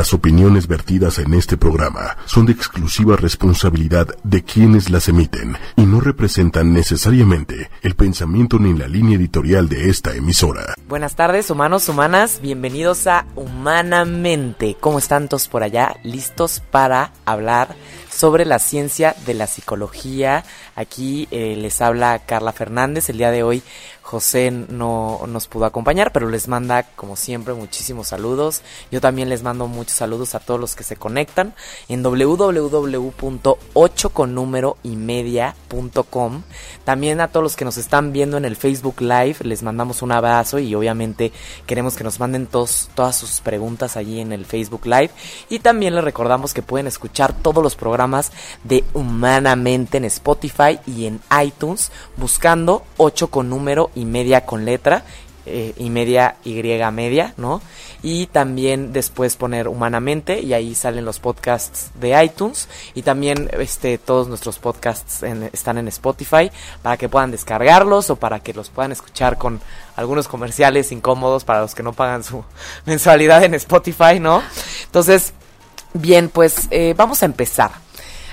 Las opiniones vertidas en este programa son de exclusiva responsabilidad de quienes las emiten y no representan necesariamente el pensamiento ni la línea editorial de esta emisora. Buenas tardes, humanos, humanas, bienvenidos a Humanamente. ¿Cómo están todos por allá? ¿Listos para hablar sobre la ciencia de la psicología? Aquí eh, les habla Carla Fernández. El día de hoy José no nos pudo acompañar, pero les manda, como siempre, muchísimos saludos. Yo también les mando muchos saludos a todos los que se conectan en www.8 con. También a todos los que nos están viendo en el Facebook Live, les mandamos un abrazo y obviamente queremos que nos manden todos, todas sus preguntas allí en el Facebook Live. Y también les recordamos que pueden escuchar todos los programas de Humanamente en Spotify y en iTunes buscando 8 con número y media con letra eh, y media y media, ¿no? Y también después poner humanamente y ahí salen los podcasts de iTunes y también este todos nuestros podcasts están en Spotify para que puedan descargarlos o para que los puedan escuchar con algunos comerciales incómodos para los que no pagan su mensualidad en Spotify, ¿no? Entonces, bien, pues eh, vamos a empezar.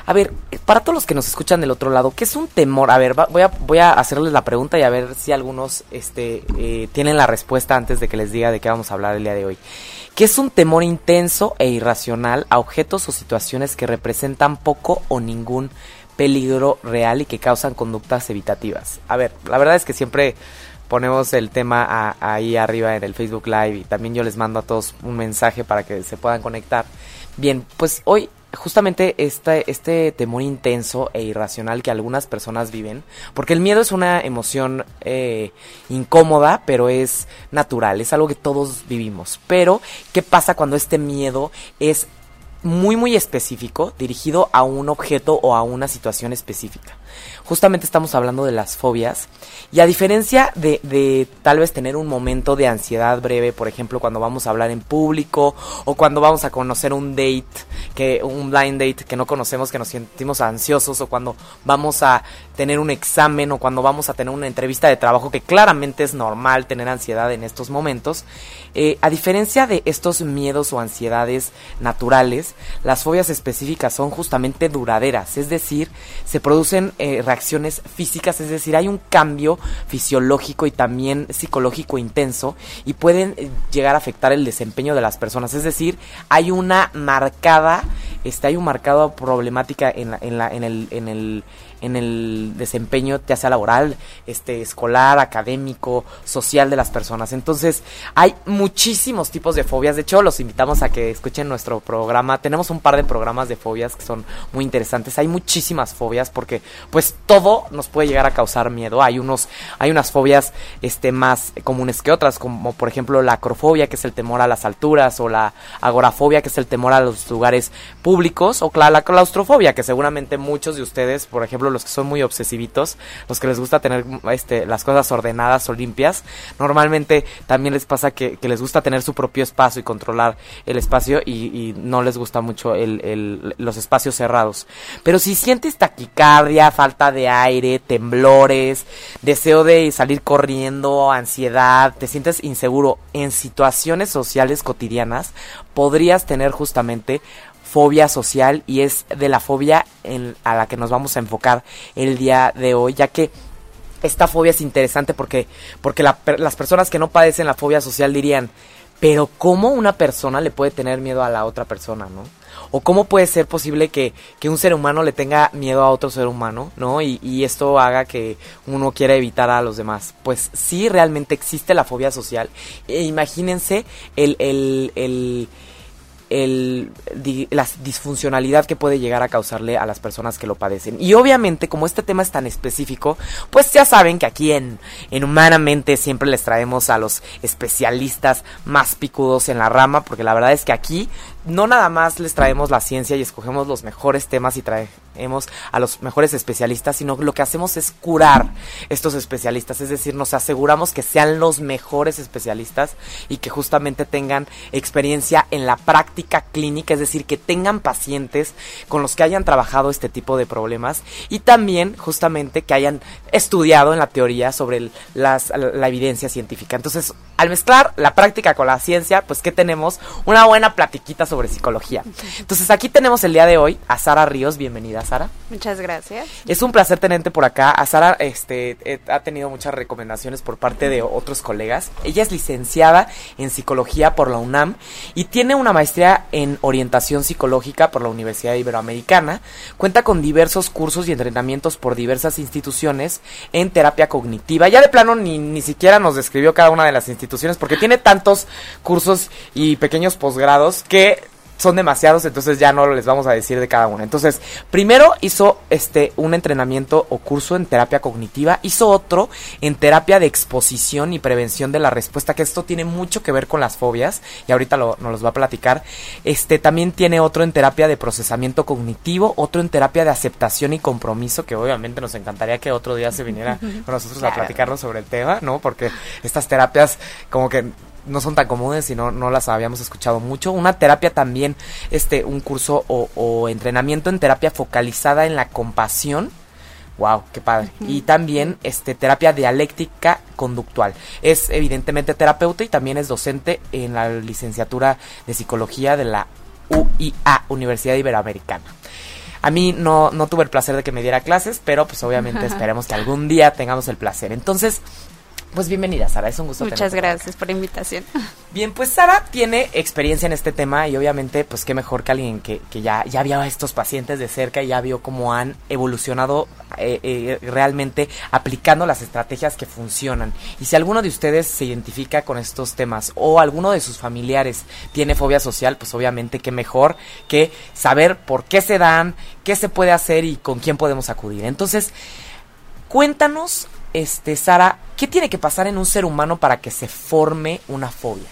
A ver, para todos los que nos escuchan del otro lado, ¿qué es un temor? A ver, voy, a, voy a hacerles la pregunta y a ver si algunos este, eh, tienen la respuesta antes de que les diga de qué vamos a hablar el día de hoy. ¿Qué es un temor intenso e irracional a objetos o situaciones que representan poco o ningún peligro real y que causan conductas evitativas? A ver, la verdad es que siempre ponemos el tema ahí arriba en el Facebook Live y también yo les mando a todos un mensaje para que se puedan conectar. Bien, pues hoy justamente este, este temor intenso e irracional que algunas personas viven, porque el miedo es una emoción eh, incómoda, pero es natural, es algo que todos vivimos. Pero, ¿qué pasa cuando este miedo es muy muy específico, dirigido a un objeto o a una situación específica? Justamente estamos hablando de las fobias. Y a diferencia de, tal vez tener un momento de ansiedad breve, por ejemplo, cuando vamos a hablar en público o cuando vamos a conocer un date, que un blind date que no conocemos, que nos sentimos ansiosos o cuando vamos a tener un examen o cuando vamos a tener una entrevista de trabajo, que claramente es normal tener ansiedad en estos momentos. Eh, a diferencia de estos miedos o ansiedades naturales, las fobias específicas son justamente duraderas, es decir, se producen reacciones físicas, es decir, hay un cambio fisiológico y también psicológico intenso y pueden eh, llegar a afectar el desempeño de las personas, es decir, hay una marcada, este, hay un marcado problemática en, la, en, la, en el, en el en el desempeño, ya sea laboral, este, escolar, académico, social de las personas. Entonces, hay muchísimos tipos de fobias. De hecho, los invitamos a que escuchen nuestro programa. Tenemos un par de programas de fobias que son muy interesantes. Hay muchísimas fobias porque, pues, todo nos puede llegar a causar miedo. Hay unos, hay unas fobias, este, más comunes que otras, como por ejemplo la acrofobia, que es el temor a las alturas, o la agorafobia, que es el temor a los lugares públicos, o la claustrofobia, que seguramente muchos de ustedes, por ejemplo, los que son muy obsesivitos, los que les gusta tener este, las cosas ordenadas o limpias, normalmente también les pasa que, les gusta tener su propio espacio y controlar el espacio y, no les gusta mucho el, los espacios cerrados. Pero si sientes taquicardia, falta de aire, temblores, deseo de salir corriendo, ansiedad, te sientes inseguro en situaciones sociales cotidianas, podrías tener justamente fobia social y es de la fobia en, a la que nos vamos a enfocar el día de hoy, ya que esta fobia es interesante porque, porque las personas que no padecen la fobia social dirían, pero ¿cómo una persona le puede tener miedo a la otra persona, no? O cómo puede ser posible que, que un ser humano le tenga miedo a otro ser humano, ¿no? Y, esto haga que uno quiera evitar a los demás. Pues sí, realmente existe la fobia social. E imagínense el, el el, la disfuncionalidad que puede llegar a causarle a las personas que lo padecen. Y obviamente, como este tema es tan específico, pues ya saben que aquí en, en Humanamente siempre les traemos a los especialistas más picudos en la rama, porque la verdad es que aquí no nada más les traemos la ciencia y escogemos los mejores temas y traemos a los mejores especialistas, sino lo que hacemos es curar estos especialistas, es decir, nos aseguramos que sean los mejores especialistas y que justamente tengan experiencia en la práctica clínica, es decir, que tengan pacientes con los que hayan trabajado este tipo de problemas y también justamente que hayan estudiado en la teoría sobre la, la evidencia científica. Entonces, al mezclar la práctica con la ciencia, pues que tenemos una buena platiquita sobre psicología. Entonces aquí tenemos el día de hoy a Sara Ríos, bienvenida Sara. Muchas gracias. Es un placer tenerte por acá. A Sara este, eh, ha tenido muchas recomendaciones por parte de otros colegas. Ella es licenciada en psicología por la UNAM y tiene una maestría en orientación psicológica por la Universidad Iberoamericana. Cuenta con diversos cursos y entrenamientos por diversas instituciones en terapia cognitiva. Ya de plano ni, ni siquiera nos describió cada una de las instituciones porque tiene tantos cursos y pequeños posgrados que son demasiados, entonces ya no les vamos a decir de cada uno. Entonces, primero hizo este un entrenamiento o curso en terapia cognitiva, hizo otro en terapia de exposición y prevención de la respuesta, que esto tiene mucho que ver con las fobias y ahorita lo, nos los va a platicar. Este también tiene otro en terapia de procesamiento cognitivo, otro en terapia de aceptación y compromiso, que obviamente nos encantaría que otro día se viniera con nosotros a platicarnos sobre el tema, ¿no? Porque estas terapias como que no son tan comunes y no, no las habíamos escuchado mucho. Una terapia también, este, un curso o, entrenamiento en terapia focalizada en la compasión. Wow, qué padre. Y también este terapia dialéctica conductual. Es evidentemente terapeuta y también es docente en la licenciatura de psicología de la UIA, Universidad Iberoamericana. A mí no, no tuve el placer de que me diera clases, pero pues obviamente esperemos que algún día tengamos el placer. Entonces, pues bienvenida, Sara, es un gusto. Muchas gracias por la invitación. Bien, pues Sara tiene experiencia en este tema y obviamente, pues qué mejor que alguien que, que ya, ya vio a estos pacientes de cerca y ya vio cómo han evolucionado eh, eh, realmente aplicando las estrategias que funcionan. Y si alguno de ustedes se identifica con estos temas o alguno de sus familiares tiene fobia social, pues obviamente qué mejor que saber por qué se dan, qué se puede hacer y con quién podemos acudir. Entonces, cuéntanos este, Sara, ¿qué tiene que pasar en un ser humano para que se forme una fobia?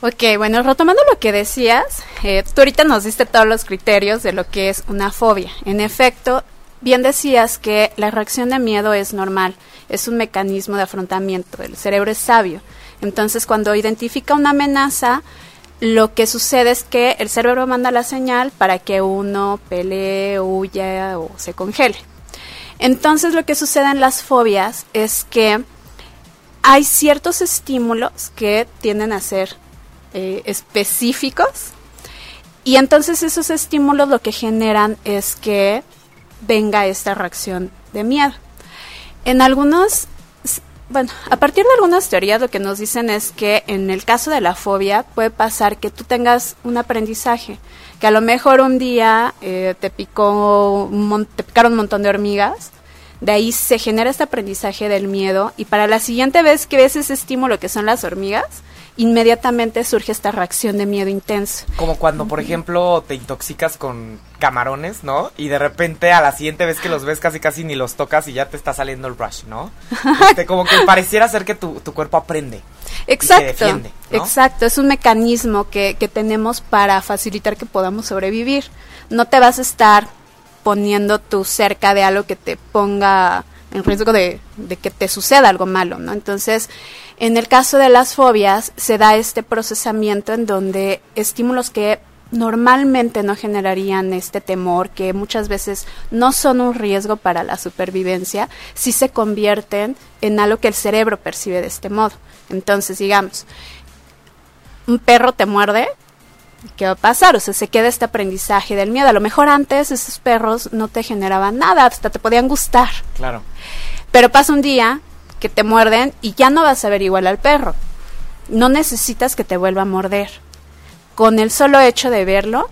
Ok, bueno, retomando lo que decías, eh, tú ahorita nos diste todos los criterios de lo que es una fobia. En efecto, bien decías que la reacción de miedo es normal, es un mecanismo de afrontamiento, el cerebro es sabio. Entonces, cuando identifica una amenaza, lo que sucede es que el cerebro manda la señal para que uno pelee, huya o se congele. Entonces lo que sucede en las fobias es que hay ciertos estímulos que tienden a ser eh, específicos y entonces esos estímulos lo que generan es que venga esta reacción de miedo. En algunos, bueno, a partir de algunas teorías lo que nos dicen es que en el caso de la fobia puede pasar que tú tengas un aprendizaje que a lo mejor un día eh, te picó te picaron un montón de hormigas, de ahí se genera este aprendizaje del miedo y para la siguiente vez que ves ese estímulo que son las hormigas, inmediatamente surge esta reacción de miedo intenso. Como cuando, por ejemplo, te intoxicas con camarones, ¿no? Y de repente a la siguiente vez que los ves casi casi ni los tocas y ya te está saliendo el rush, ¿no? Este, como que pareciera ser que tu, tu cuerpo aprende. Exacto, exacto, es un mecanismo que, que tenemos para facilitar que podamos sobrevivir. No te vas a estar poniendo tú cerca de algo que te ponga en riesgo de, de, que te suceda algo malo, ¿no? Entonces, en el caso de las fobias, se da este procesamiento en donde estímulos que normalmente no generarían este temor, que muchas veces no son un riesgo para la supervivencia, sí se convierten en algo que el cerebro percibe de este modo. Entonces, digamos, un perro te muerde, ¿qué va a pasar? O sea, se queda este aprendizaje del miedo. A lo mejor antes esos perros no te generaban nada, hasta te podían gustar. Claro. Pero pasa un día que te muerden y ya no vas a ver igual al perro. No necesitas que te vuelva a morder. Con el solo hecho de verlo.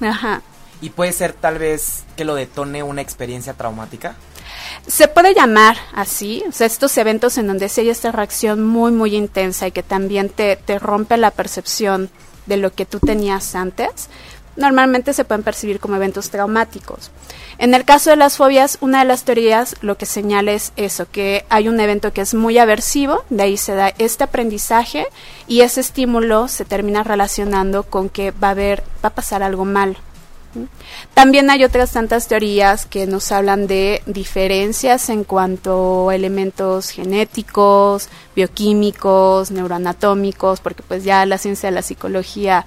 Ajá. ¿Y puede ser tal vez que lo detone una experiencia traumática? Se puede llamar así, o sea, estos eventos en donde se hay esta reacción muy, muy intensa y que también te, te rompe la percepción de lo que tú tenías antes, normalmente se pueden percibir como eventos traumáticos. En el caso de las fobias, una de las teorías lo que señala es eso, que hay un evento que es muy aversivo, de ahí se da este aprendizaje y ese estímulo se termina relacionando con que va a haber, va a pasar algo mal. También hay otras tantas teorías que nos hablan de diferencias en cuanto a elementos genéticos, bioquímicos, neuroanatómicos, porque pues ya la ciencia de la psicología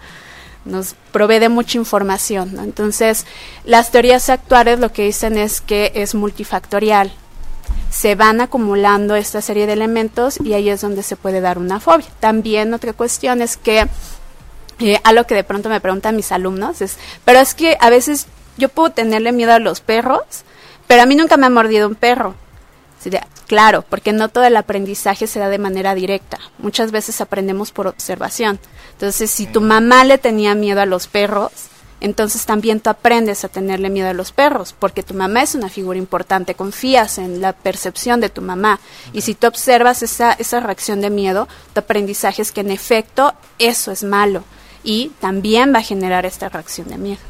nos provee de mucha información. Entonces, las teorías actuales lo que dicen es que es multifactorial. se van acumulando esta serie de elementos y ahí es donde se puede dar una fobia. También otra cuestión es que eh, algo que de pronto me preguntan mis alumnos es, pero es que a veces yo puedo tenerle miedo a los perros, pero a mí nunca me ha mordido un perro. Claro, porque no todo el aprendizaje se da de manera directa. Muchas veces aprendemos por observación. Entonces, si tu mamá le tenía miedo a los perros, entonces también tú aprendes a tenerle miedo a los perros, porque tu mamá es una figura importante, confías en la percepción de tu mamá. Y si tú observas esa, esa reacción de miedo, tu aprendizaje es que en efecto eso es malo y también va a generar esta reacción de miedo.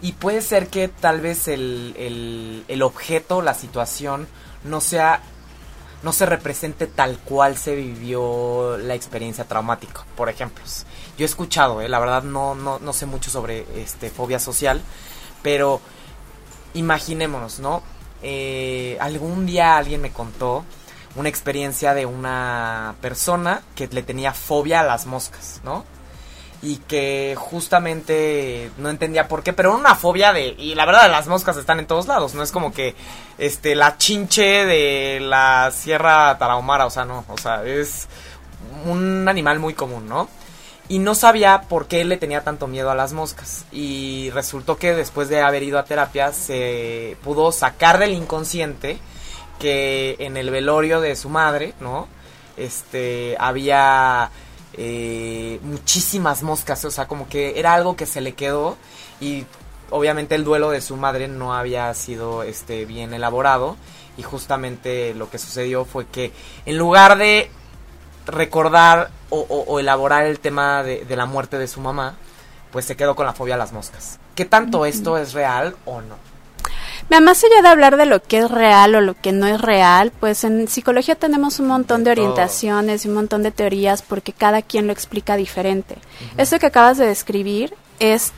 Y puede ser que tal vez el, el, el objeto, la situación, no sea no se represente tal cual se vivió la experiencia traumática, por ejemplo. Yo he escuchado, eh, la verdad no, no, no sé mucho sobre este fobia social, pero imaginémonos, ¿no? Eh, algún día alguien me contó una experiencia de una persona que le tenía fobia a las moscas, ¿no? Y que justamente no entendía por qué, pero una fobia de y la verdad las moscas están en todos lados, no es como que este la chinche de la Sierra Tarahumara, o sea, no, o sea, es un animal muy común, ¿no? Y no sabía por qué le tenía tanto miedo a las moscas. Y resultó que después de haber ido a terapia se pudo sacar del inconsciente que en el velorio de su madre, ¿no? Este había eh, muchísimas moscas, o sea, como que era algo que se le quedó y obviamente el duelo de su madre no había sido este bien elaborado y justamente lo que sucedió fue que en lugar de recordar o, elaborar el tema de, de, la muerte de su mamá, pues se quedó con la fobia a las moscas. ¿Qué tanto esto es real o no? Más allá de hablar de lo que es real o lo que no es real, pues en psicología tenemos un montón de, orientaciones y un montón de teorías porque cada quien lo explica diferente. Eso que acabas de describir es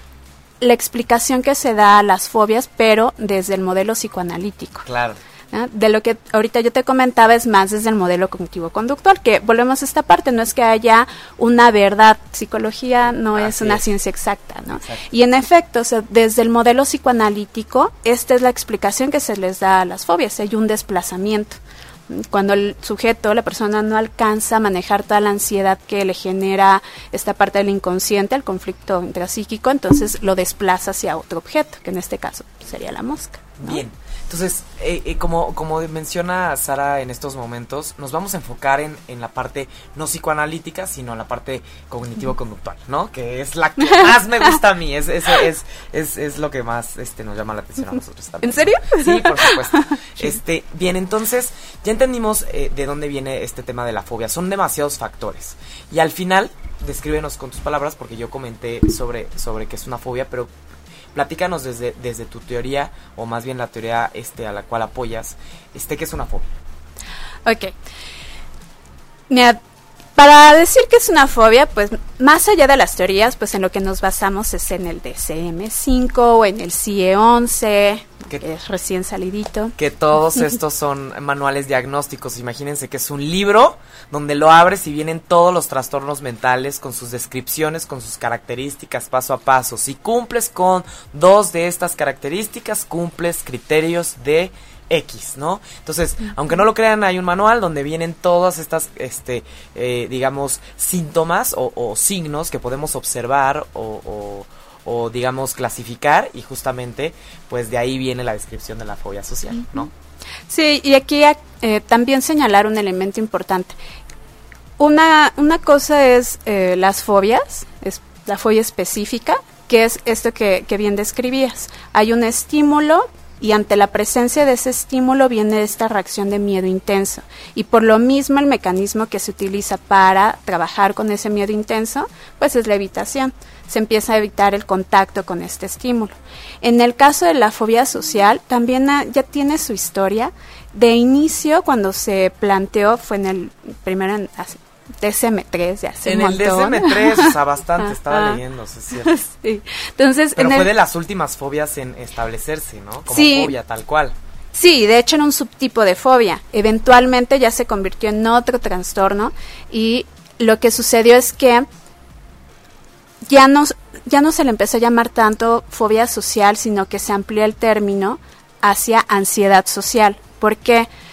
la explicación que se da a las fobias, pero desde el modelo psicoanalítico. Claro. De lo que ahorita yo te comentaba es más desde el modelo cognitivo-conductual, que volvemos a esta parte, no es que haya una verdad, psicología no es una ciencia exacta, ¿no? Y en efecto, desde el modelo psicoanalítico, esta es la explicación que se les da a las fobias, hay un desplazamiento. Cuando el sujeto, la persona no alcanza a manejar toda la ansiedad que le genera esta parte del inconsciente, el conflicto intrapsíquico, entonces lo desplaza hacia otro objeto, que en este caso sería la mosca. Bien, entonces, eh, eh, como, como menciona Sara en estos momentos, nos vamos a enfocar en, en la parte no psicoanalítica, sino en la parte cognitivo-conductual, ¿no? Que es la que más me gusta a mí, es, es, es, es, es lo que más este, nos llama la atención a nosotros también. ¿En serio? Sí, por supuesto. Este, bien, entonces, ya entendimos eh, de dónde viene este tema de la fobia. Son demasiados factores. Y al final, descríbenos con tus palabras, porque yo comenté sobre, sobre que es una fobia, pero platícanos desde, desde tu teoría, o más bien la teoría este, a la cual apoyas, este, ¿qué es una fobia? Ok. Para decir que es una fobia, pues más allá de las teorías, pues en lo que nos basamos es en el DCM5 o en el CIE11, que, es recién salidito. Que todos estos son manuales diagnósticos. Imagínense que es un libro donde lo abres y vienen todos los trastornos mentales con sus descripciones, con sus características paso a paso. Si cumples con dos de estas características, cumples criterios de X, ¿no? Entonces, aunque no lo crean, hay un manual donde vienen todas estas, este, eh, digamos, síntomas o, signos que podemos observar o, o, digamos, clasificar y justamente, pues de ahí viene la descripción de la fobia social, ¿no? Sí, y aquí eh, también señalar un elemento importante. Una, una cosa es eh, las fobias, es la fobia específica, que es esto que, que bien describías. Hay un estímulo y ante la presencia de ese estímulo viene esta reacción de miedo intenso. Y por lo mismo el mecanismo que se utiliza para trabajar con ese miedo intenso, pues es la evitación. Se empieza a evitar el contacto con este estímulo. En el caso de la fobia social, también ya tiene su historia. De inicio, cuando se planteó, fue en el primero, DSM-3 de hace En el DSM-3, o sea, bastante, estaba leyendo, es cierto. Sí. Entonces, Pero fue de las últimas fobias en establecerse, ¿no? Como fobia, tal cual. Sí, de hecho era un subtipo de fobia. Eventualmente ya se convirtió en otro trastorno y lo que sucedió es que ya no, ya no se le empezó a llamar tanto fobia social, sino que se amplió el término hacia ansiedad social. ¿Por qué? Porque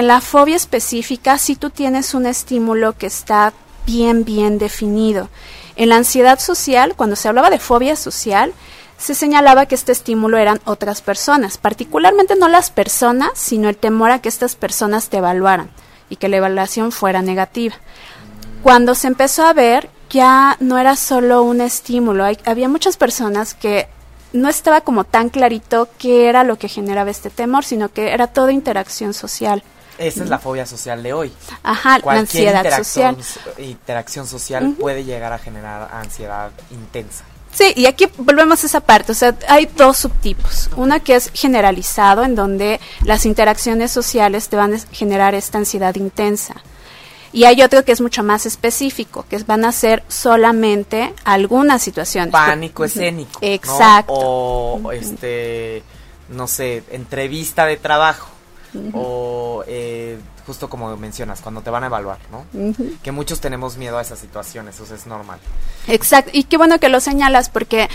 en la fobia específica, si tú tienes un estímulo que está bien, bien definido. En la ansiedad social, cuando se hablaba de fobia social, se señalaba que este estímulo eran otras personas, particularmente no las personas, sino el temor a que estas personas te evaluaran y que la evaluación fuera negativa. Cuando se empezó a ver, ya no era solo un estímulo, había muchas personas que no estaba como tan clarito qué era lo que generaba este temor, sino que era toda interacción social. Esa es la fobia social de hoy. Ajá, la ansiedad interacción, social. Interacción social puede llegar a generar ansiedad intensa. Sí, y aquí volvemos a esa parte, o sea, hay dos subtipos. Una que es generalizado, en donde las interacciones sociales te van a generar esta ansiedad intensa. Y hay otro que es mucho más específico, que van a ser solamente algunas situaciones. Pánico escénico. Exacto. O, este, no sé, entrevista de trabajo. O eh, justo como mencionas, cuando te van a evaluar, ¿no? Que muchos tenemos miedo a esas situaciones, eso es normal. Exacto, y qué bueno que lo señalas porque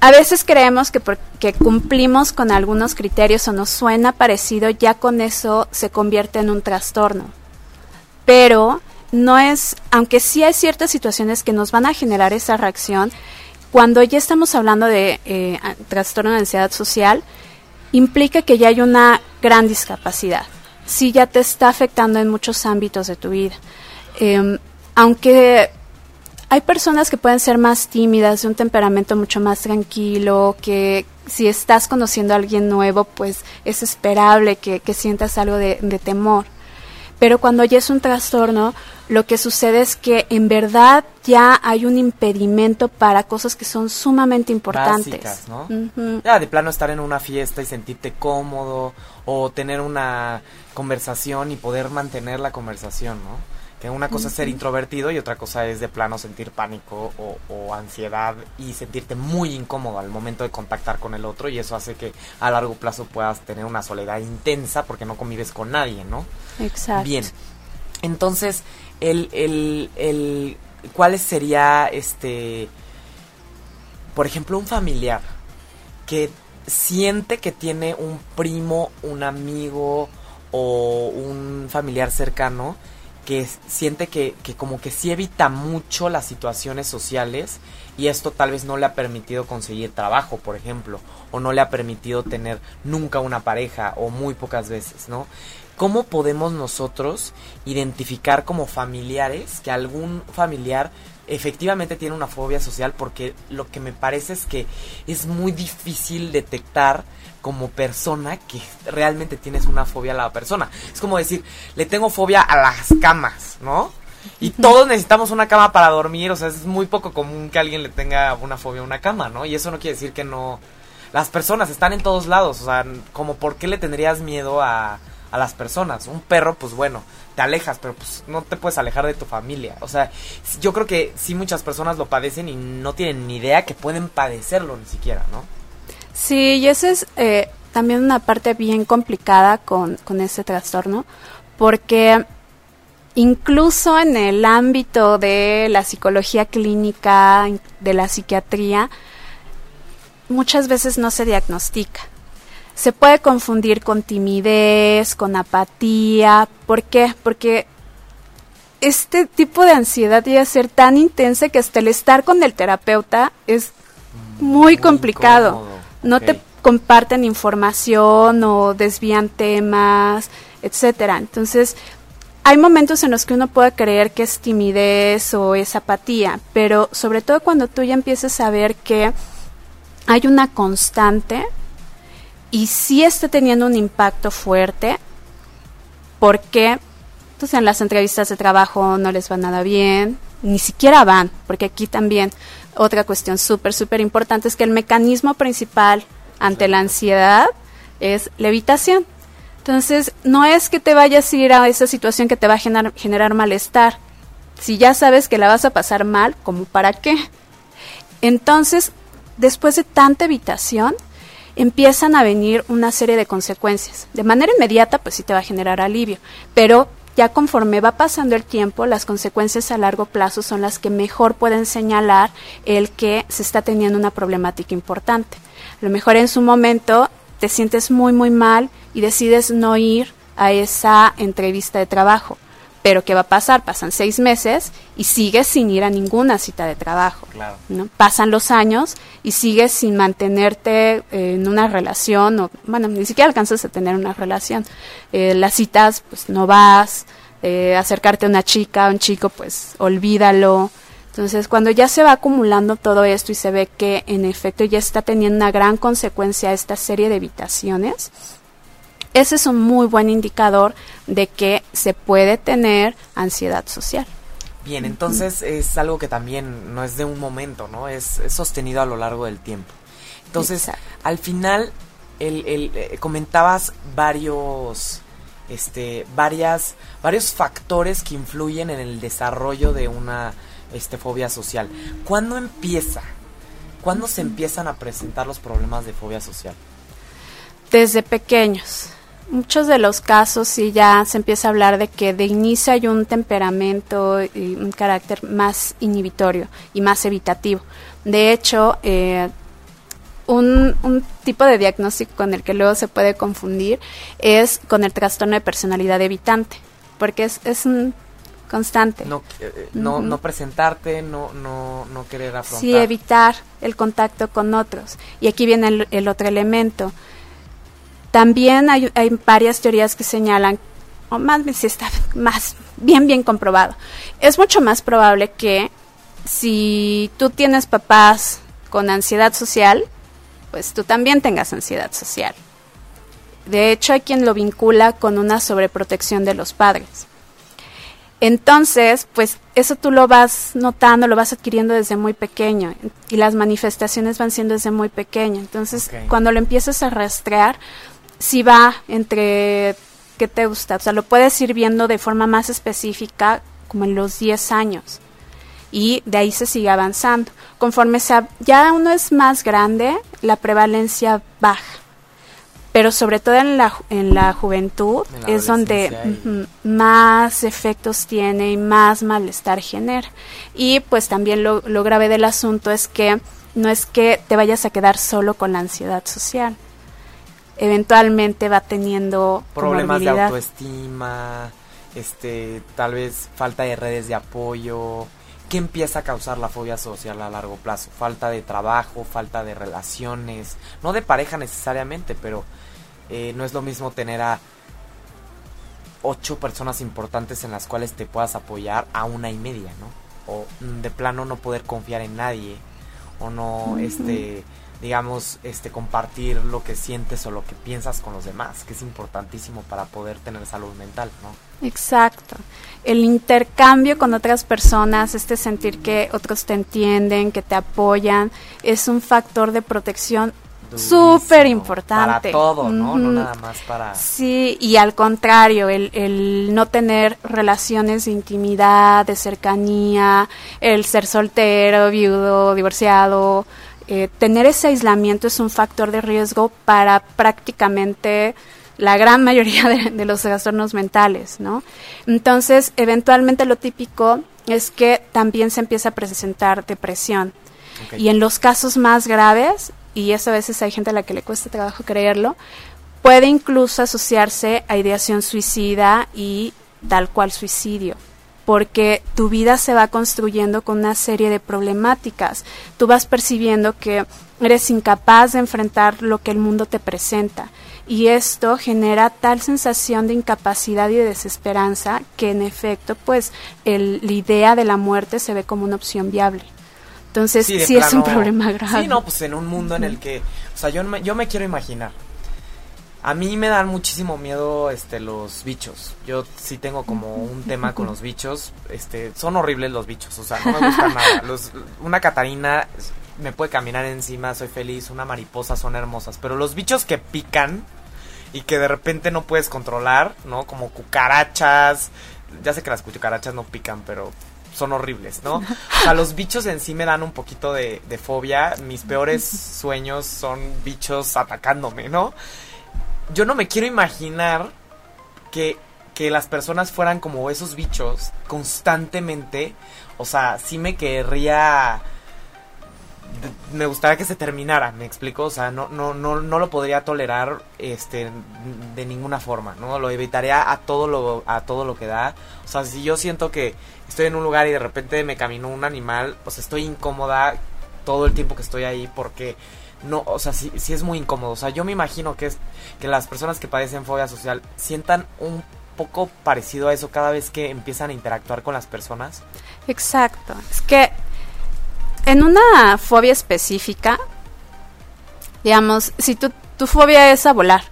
a veces creemos que porque cumplimos con algunos criterios o nos suena parecido, ya con eso se convierte en un trastorno. Pero no es, aunque sí hay ciertas situaciones que nos van a generar esa reacción, cuando ya estamos hablando de eh, trastorno de ansiedad social, implica que ya hay una gran discapacidad sí ya te está afectando en muchos ámbitos de tu vida. Em, aunque hay personas que pueden ser más tímidas, de un temperamento mucho más tranquilo, que si estás conociendo a alguien nuevo, pues es esperable que, sientas algo de, de, temor. Pero cuando ya es un trastorno, lo que sucede es que en verdad ya hay un impedimento para cosas que son sumamente importantes. Básicas, ¿no? Ya de plano estar en una fiesta y sentirte cómodo o tener una conversación y poder mantener la conversación, ¿no? Que una cosa es ser introvertido y otra cosa es de plano sentir pánico o, ansiedad y sentirte muy incómodo al momento de contactar con el otro y eso hace que a largo plazo puedas tener una soledad intensa porque no convives con nadie, ¿no? Exacto. Bien. Entonces, el, el, el, ¿cuál sería este, por ejemplo, un familiar que siente que tiene un primo, un amigo o un familiar cercano que siente que, que como que sí evita mucho las situaciones sociales y esto tal vez no le ha permitido conseguir trabajo, por ejemplo, o no le ha permitido tener nunca una pareja o muy pocas veces, ¿no? ¿Cómo podemos nosotros identificar como familiares que algún familiar efectivamente tiene una fobia social? Porque lo que me parece es que es muy difícil detectar como persona que realmente tienes una fobia a la persona. Es como decir, le tengo fobia a las camas, ¿no? Y todos necesitamos una cama para dormir, o sea, es muy poco común que alguien le tenga una fobia a una cama, ¿no? Y eso no quiere decir que no... Las personas están en todos lados, o sea, como por qué le tendrías miedo a a las personas. Un perro, pues bueno, te alejas, pero pues no te puedes alejar de tu familia. O sea, yo creo que sí muchas personas lo padecen y no tienen ni idea que pueden padecerlo ni siquiera, ¿no? Sí, y esa es eh, también una parte bien complicada con, con ese trastorno, porque incluso en el ámbito de la psicología clínica, de la psiquiatría, muchas veces no se diagnostica se puede confundir con timidez, con apatía. ¿Por qué? Porque este tipo de ansiedad llega a ser tan intensa que hasta el estar con el terapeuta es muy, complicado. No te comparten información o desvían temas, etcétera. Entonces, hay momentos en los que uno puede creer que es timidez o es apatía, pero sobre todo cuando tú ya empiezas a ver que hay una constante y sí está teniendo un impacto fuerte porque pues, en las entrevistas de trabajo no les va nada bien, ni siquiera van, porque aquí también otra cuestión súper, súper importante es que el mecanismo principal ante la ansiedad es la evitación. Entonces, no es que te vayas a ir a esa situación que te va a generar, generar malestar. Si ya sabes que la vas a pasar mal, ¿como para qué? Entonces, después de tanta evitación, empiezan a venir una serie de consecuencias. De manera inmediata, pues sí te va a generar alivio, pero ya conforme va pasando el tiempo, las consecuencias a largo plazo son las que mejor pueden señalar el que se está teniendo una problemática importante. A lo mejor en su momento te sientes muy, muy mal y decides no ir a esa entrevista de trabajo. Pero ¿qué va a pasar? Pasan seis meses y sigues sin ir a ninguna cita de trabajo. ¿no? Pasan los años y sigues sin mantenerte en una relación, o bueno, ni siquiera alcanzas a tener una relación. Eh, las citas, pues no vas, eh, acercarte a una chica, a un chico, pues olvídalo. Entonces, cuando ya se va acumulando todo esto y se ve que en efecto ya está teniendo una gran consecuencia esta serie de evitaciones, ese es un muy buen indicador de que se puede tener ansiedad social. Bien, entonces es algo que también no es de un momento, ¿no? Es, sostenido a lo largo del tiempo. Entonces, al final, el, el, eh, comentabas varios, este, varias, varios factores que influyen en el desarrollo de una este, fobia social. ¿Cuándo empieza? ¿Cuándo se empiezan a presentar los problemas de fobia social? Desde pequeños muchos de los casos sí ya se empieza a hablar de que de inicio hay un temperamento y un carácter más inhibitorio y más evitativo. De hecho, eh, un, un, tipo de diagnóstico con el que luego se puede confundir es con el trastorno de personalidad evitante, porque es, es un constante. No, eh, no, no presentarte, no, no, no querer afrontar. Sí, evitar el contacto con otros. Y aquí viene el, el otro elemento también hay, varias teorías que señalan, o más bien si está más bien bien comprobado, es mucho más probable que si tú tienes papás con ansiedad social, pues tú también tengas ansiedad social. De hecho, hay quien lo vincula con una sobreprotección de los padres. Entonces, pues eso tú lo vas notando, lo vas adquiriendo desde muy pequeño y las manifestaciones van siendo desde muy pequeño. Entonces, cuando lo empiezas a rastrear, si va entre, ¿qué te gusta? O sea, lo puedes ir viendo de forma más específica como en los 10 años. Y de ahí se sigue avanzando. Conforme sea, ya uno es más grande, la prevalencia baja. Pero sobre todo en la, en la juventud es donde más efectos tiene y más malestar genera. Y pues también lo, lo grave del asunto es que no es que te vayas a quedar solo con la ansiedad social, eventualmente va teniendo problemas de autoestima, este, tal vez falta de redes de apoyo. ¿Qué empieza a causar la fobia social a largo plazo? Falta de trabajo, falta de relaciones, no de pareja necesariamente, pero eh, no es lo mismo tener a ocho personas importantes en las cuales te puedas apoyar a una y media, ¿no? O mm, de plano no poder confiar en nadie, o no, este digamos, este, compartir lo que sientes o lo que piensas con los demás, que es importantísimo para poder tener salud mental, ¿no? Exacto. El intercambio con otras personas, este sentir que otros te entienden, que te apoyan, es un factor de protección súper importante. Para todo, ¿no? No nada más para... Sí, y al contrario, el, el no tener relaciones de intimidad, de cercanía, el ser soltero, viudo, divorciado, eh, tener ese aislamiento es un factor de riesgo para prácticamente la gran mayoría de, los trastornos mentales, ¿no? Entonces, eventualmente lo típico es que también se empieza a presentar depresión. Y en los casos más graves, y eso a veces hay gente a la que le cuesta trabajo creerlo, puede incluso asociarse a ideación suicida y tal cual suicidio porque tu vida se va construyendo con una serie de problemáticas. Tú vas percibiendo que eres incapaz de enfrentar lo que el mundo te presenta. Y esto genera tal sensación de incapacidad y de desesperanza que en efecto, pues, el, la idea de la muerte se ve como una opción viable. Entonces, sí, es un problema grave. Sí, no, pues en un mundo en el que, o sea, yo yo me quiero imaginar, a mí me dan muchísimo miedo este los bichos. Yo sí tengo como un tema con los bichos. Este, son horribles los bichos, o sea, no me gustan nada. Los, una Catarina me puede caminar encima, soy feliz, una mariposa son hermosas, pero los bichos que pican y que de repente no puedes controlar, ¿no? Como cucarachas. Ya sé que las cucarachas no pican, pero son horribles, ¿no? O sea, los bichos en sí me dan un poquito de, de fobia. Mis peores sueños son bichos atacándome, ¿no? Yo no me quiero imaginar que, que las personas fueran como esos bichos constantemente. O sea, sí me querría me gustaría que se terminara, me explico, o sea, no, no, no, no lo podría tolerar este de ninguna forma, ¿no? Lo evitaría a todo lo, a todo lo que da. O sea, si yo siento que estoy en un lugar y de repente me caminó un animal, pues estoy incómoda todo el tiempo que estoy ahí porque no, o sea, sí, sí es muy incómodo. O sea, yo me imagino que es que las personas que padecen fobia social sientan un poco parecido a eso cada vez que empiezan a interactuar con las personas. Exacto. Es que en una fobia específica, digamos, si tu, tu fobia es a volar,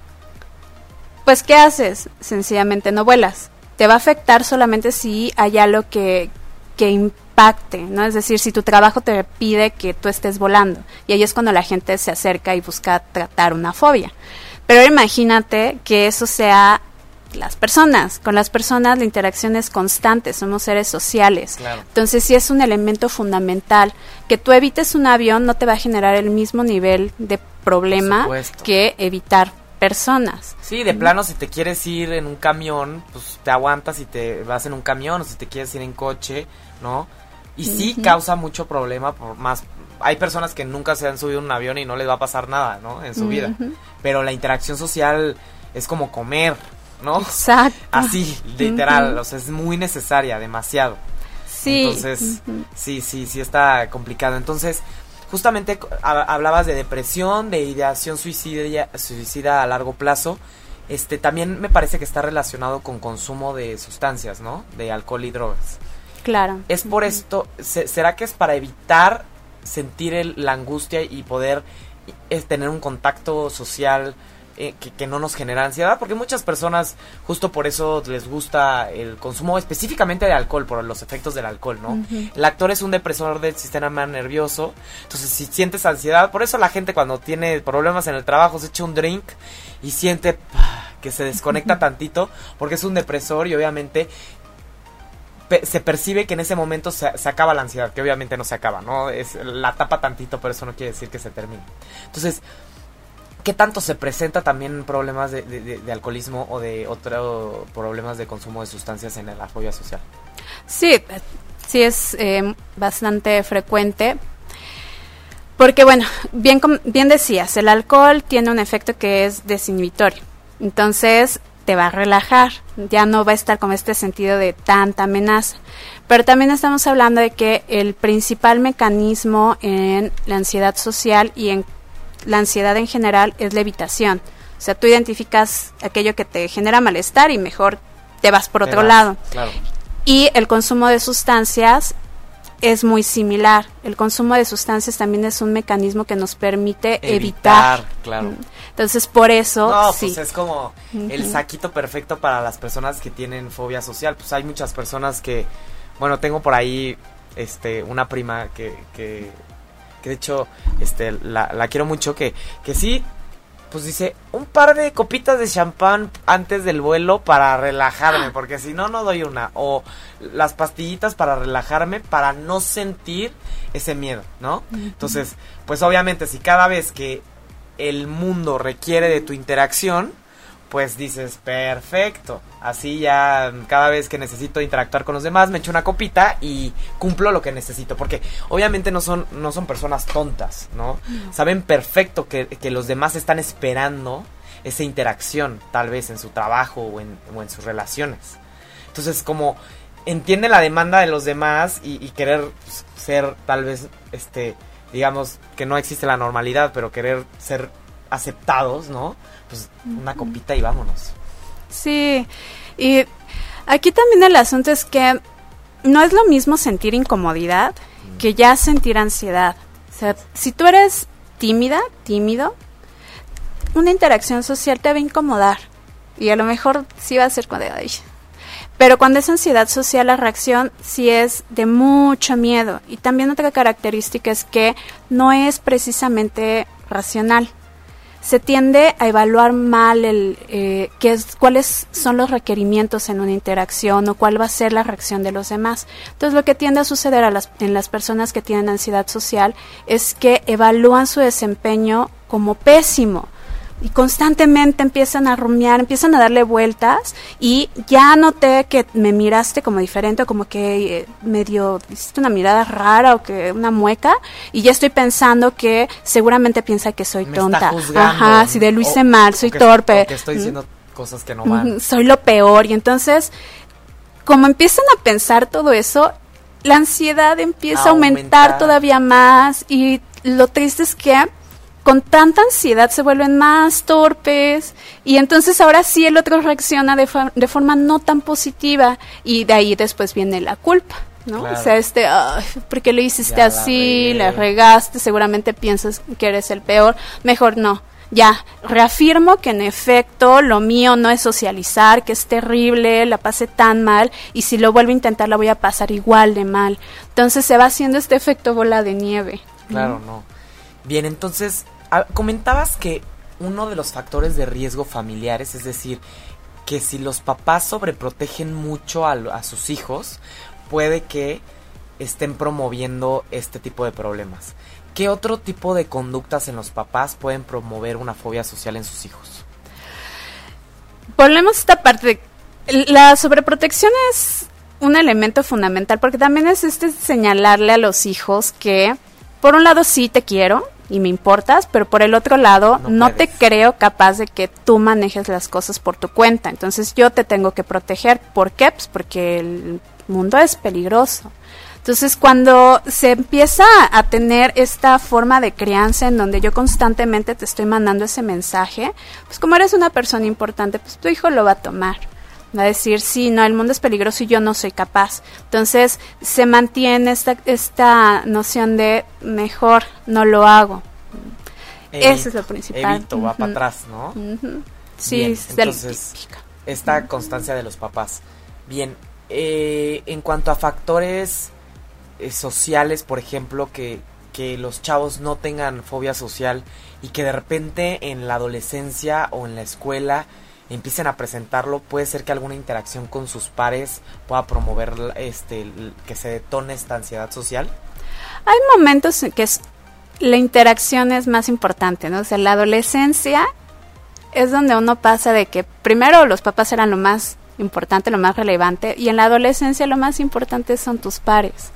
pues ¿qué haces? Sencillamente no vuelas. Te va a afectar solamente si hay algo que, que impacte, ¿no? Es decir, si tu trabajo te pide que tú estés volando. Y ahí es cuando la gente se acerca y busca tratar una fobia. Pero imagínate que eso sea las personas. Con las personas la interacción es constante, somos seres sociales. Entonces sí es un elemento fundamental. Que tú evites un avión no te va a generar el mismo nivel de problema que evitar personas. Sí, de plano si te quieres ir en un camión, pues te aguantas y te vas en un camión, o si te quieres ir en coche, ¿no? Y sí causa mucho problema por más hay personas que nunca se han subido en un avión y no les va a pasar nada, ¿no? En su vida. Pero la interacción social es como comer, ¿no? Exacto. Así, literal, o sea, es muy necesaria, demasiado. Sí. Entonces, sí, sí, sí está complicado. Entonces, justamente hablabas de depresión, de ideación suicida, suicida a largo plazo. Este también me parece que está relacionado con consumo de sustancias, ¿no? De alcohol y drogas. Claro. Es por esto, ¿será que es para evitar sentir la angustia y poder tener un contacto social eh, que, no nos genera ansiedad, porque muchas personas justo por eso les gusta el consumo específicamente de alcohol, por los efectos del alcohol, ¿no? El actor es un depresor del sistema nervioso, entonces si sientes ansiedad, por eso la gente cuando tiene problemas en el trabajo se echa un drink y siente que se desconecta tantito, porque es un depresor y obviamente se percibe que en ese momento se, acaba la ansiedad, que obviamente no se acaba, ¿no? Es la tapa tantito, pero eso no quiere decir que se termine. Entonces, ¿qué tanto se presenta también problemas de, alcoholismo o de otros problemas de consumo de sustancias en la fobia social? Sí, sí es eh, bastante frecuente. Porque bueno, bien, bien decías, el alcohol tiene un efecto que es desinhibitorio. Entonces, te va a relajar, ya no va a estar con este sentido de tanta amenaza. Pero también estamos hablando de que el principal mecanismo en la ansiedad social y en la ansiedad en general es la evitación. O sea, tú identificas aquello que te genera malestar y mejor te vas por otro lado. Y el consumo de sustancias es muy similar. El consumo de sustancias también es un mecanismo que nos permite evitar. claro. Entonces, por eso. No, pues es como el saquito perfecto para las personas que tienen fobia social. Pues hay muchas personas que. Bueno, tengo por ahí este una prima que, que, que de hecho este la, la quiero mucho que, que sí pues dice, un par de copitas de champán antes del vuelo para relajarme, porque si no, no doy una. O las pastillitas para relajarme, para no sentir ese miedo, ¿no? Entonces, pues obviamente si cada vez que el mundo requiere de tu interacción, pues dices, perfecto. Así ya cada vez que necesito interactuar con los demás, me echo una copita y cumplo lo que necesito. Porque obviamente no son, no son personas tontas, ¿no? Saben perfecto que, los demás están esperando esa interacción, tal vez en su trabajo o en, o en sus relaciones. Entonces, como entiende la demanda de los demás y, querer ser tal vez, este, digamos, que no existe la normalidad, pero querer ser aceptados, ¿no? pues una copita y vámonos. Sí, y aquí también el asunto es que no es lo mismo sentir incomodidad que ya sentir ansiedad. O sea, si tú eres tímida, tímido, una interacción social te va a incomodar. Y a lo mejor sí va a ser cuando... Ay. Pero cuando es ansiedad social, la reacción sí es de mucho miedo. Y también otra característica es que no es precisamente racional se tiende a evaluar mal el eh, qué es, cuáles son los requerimientos en una interacción o cuál va a ser la reacción de los demás. Entonces lo que tiende a suceder a las, en las personas que tienen ansiedad social es que evalúan su desempeño como pésimo y constantemente empiezan a rumiar, empiezan a darle vueltas y ya noté que me miraste como diferente o como que eh, medio hiciste una mirada rara o que una mueca y ya estoy pensando que seguramente piensa que soy tonta. Ajá, si de lo hice mal, soy torpe. que estoy diciendo cosas que no van. Soy lo peor y entonces como empiezan a pensar todo eso, la ansiedad empieza a aumentar todavía más y lo triste es que con tanta ansiedad se vuelven más torpes y entonces ahora sí el otro reacciona de, de forma no tan positiva y de ahí después viene la culpa. ¿no? O sea, este, ay, ¿por qué lo hiciste así? La, regaste, seguramente piensas que eres el peor. Mejor no. Ya, reafirmo que en efecto lo mío no es socializar, que es terrible, la pasé tan mal y si lo vuelvo a intentar la voy a pasar igual de mal. Entonces se va haciendo este efecto bola de nieve. Claro, no. Bien, entonces comentabas que uno de los factores de riesgo familiares, es decir, que si los papás sobreprotegen mucho a, sus hijos, puede que estén promoviendo este tipo de problemas. ¿Qué otro tipo de conductas en los papás pueden promover una fobia social en sus hijos? Volvemos a esta parte. la sobreprotección es un elemento fundamental porque también es este señalarle a los hijos que, por un lado, sí te quiero, y me importas, pero por el otro lado no, te creo capaz de que tú manejes las cosas por tu cuenta. Entonces yo te tengo que proteger. ¿Por qué? Pues porque el mundo es peligroso. Entonces, cuando se empieza a tener esta forma de crianza en donde yo constantemente te estoy mandando ese mensaje, pues como eres una persona importante, pues tu hijo lo va a tomar a decir, sí, no, el mundo es peligroso y yo no soy capaz. Entonces se mantiene esta, esta noción de mejor no lo hago. Eso es lo principal. Evito, va para atrás, ¿no? Sí, entonces, esta constancia de los papás. Bien, eh, en cuanto a factores eh, sociales, por ejemplo, que, que los chavos no tengan fobia social y que de repente en la adolescencia o en la escuela empiecen a presentarlo, puede ser que alguna interacción con sus pares pueda promover este que se detone esta ansiedad social. Hay momentos en que la interacción es más importante, ¿no? O sea, la adolescencia es donde uno pasa de que primero los papás eran lo más importante, lo más relevante, y en la adolescencia lo más importante son tus pares.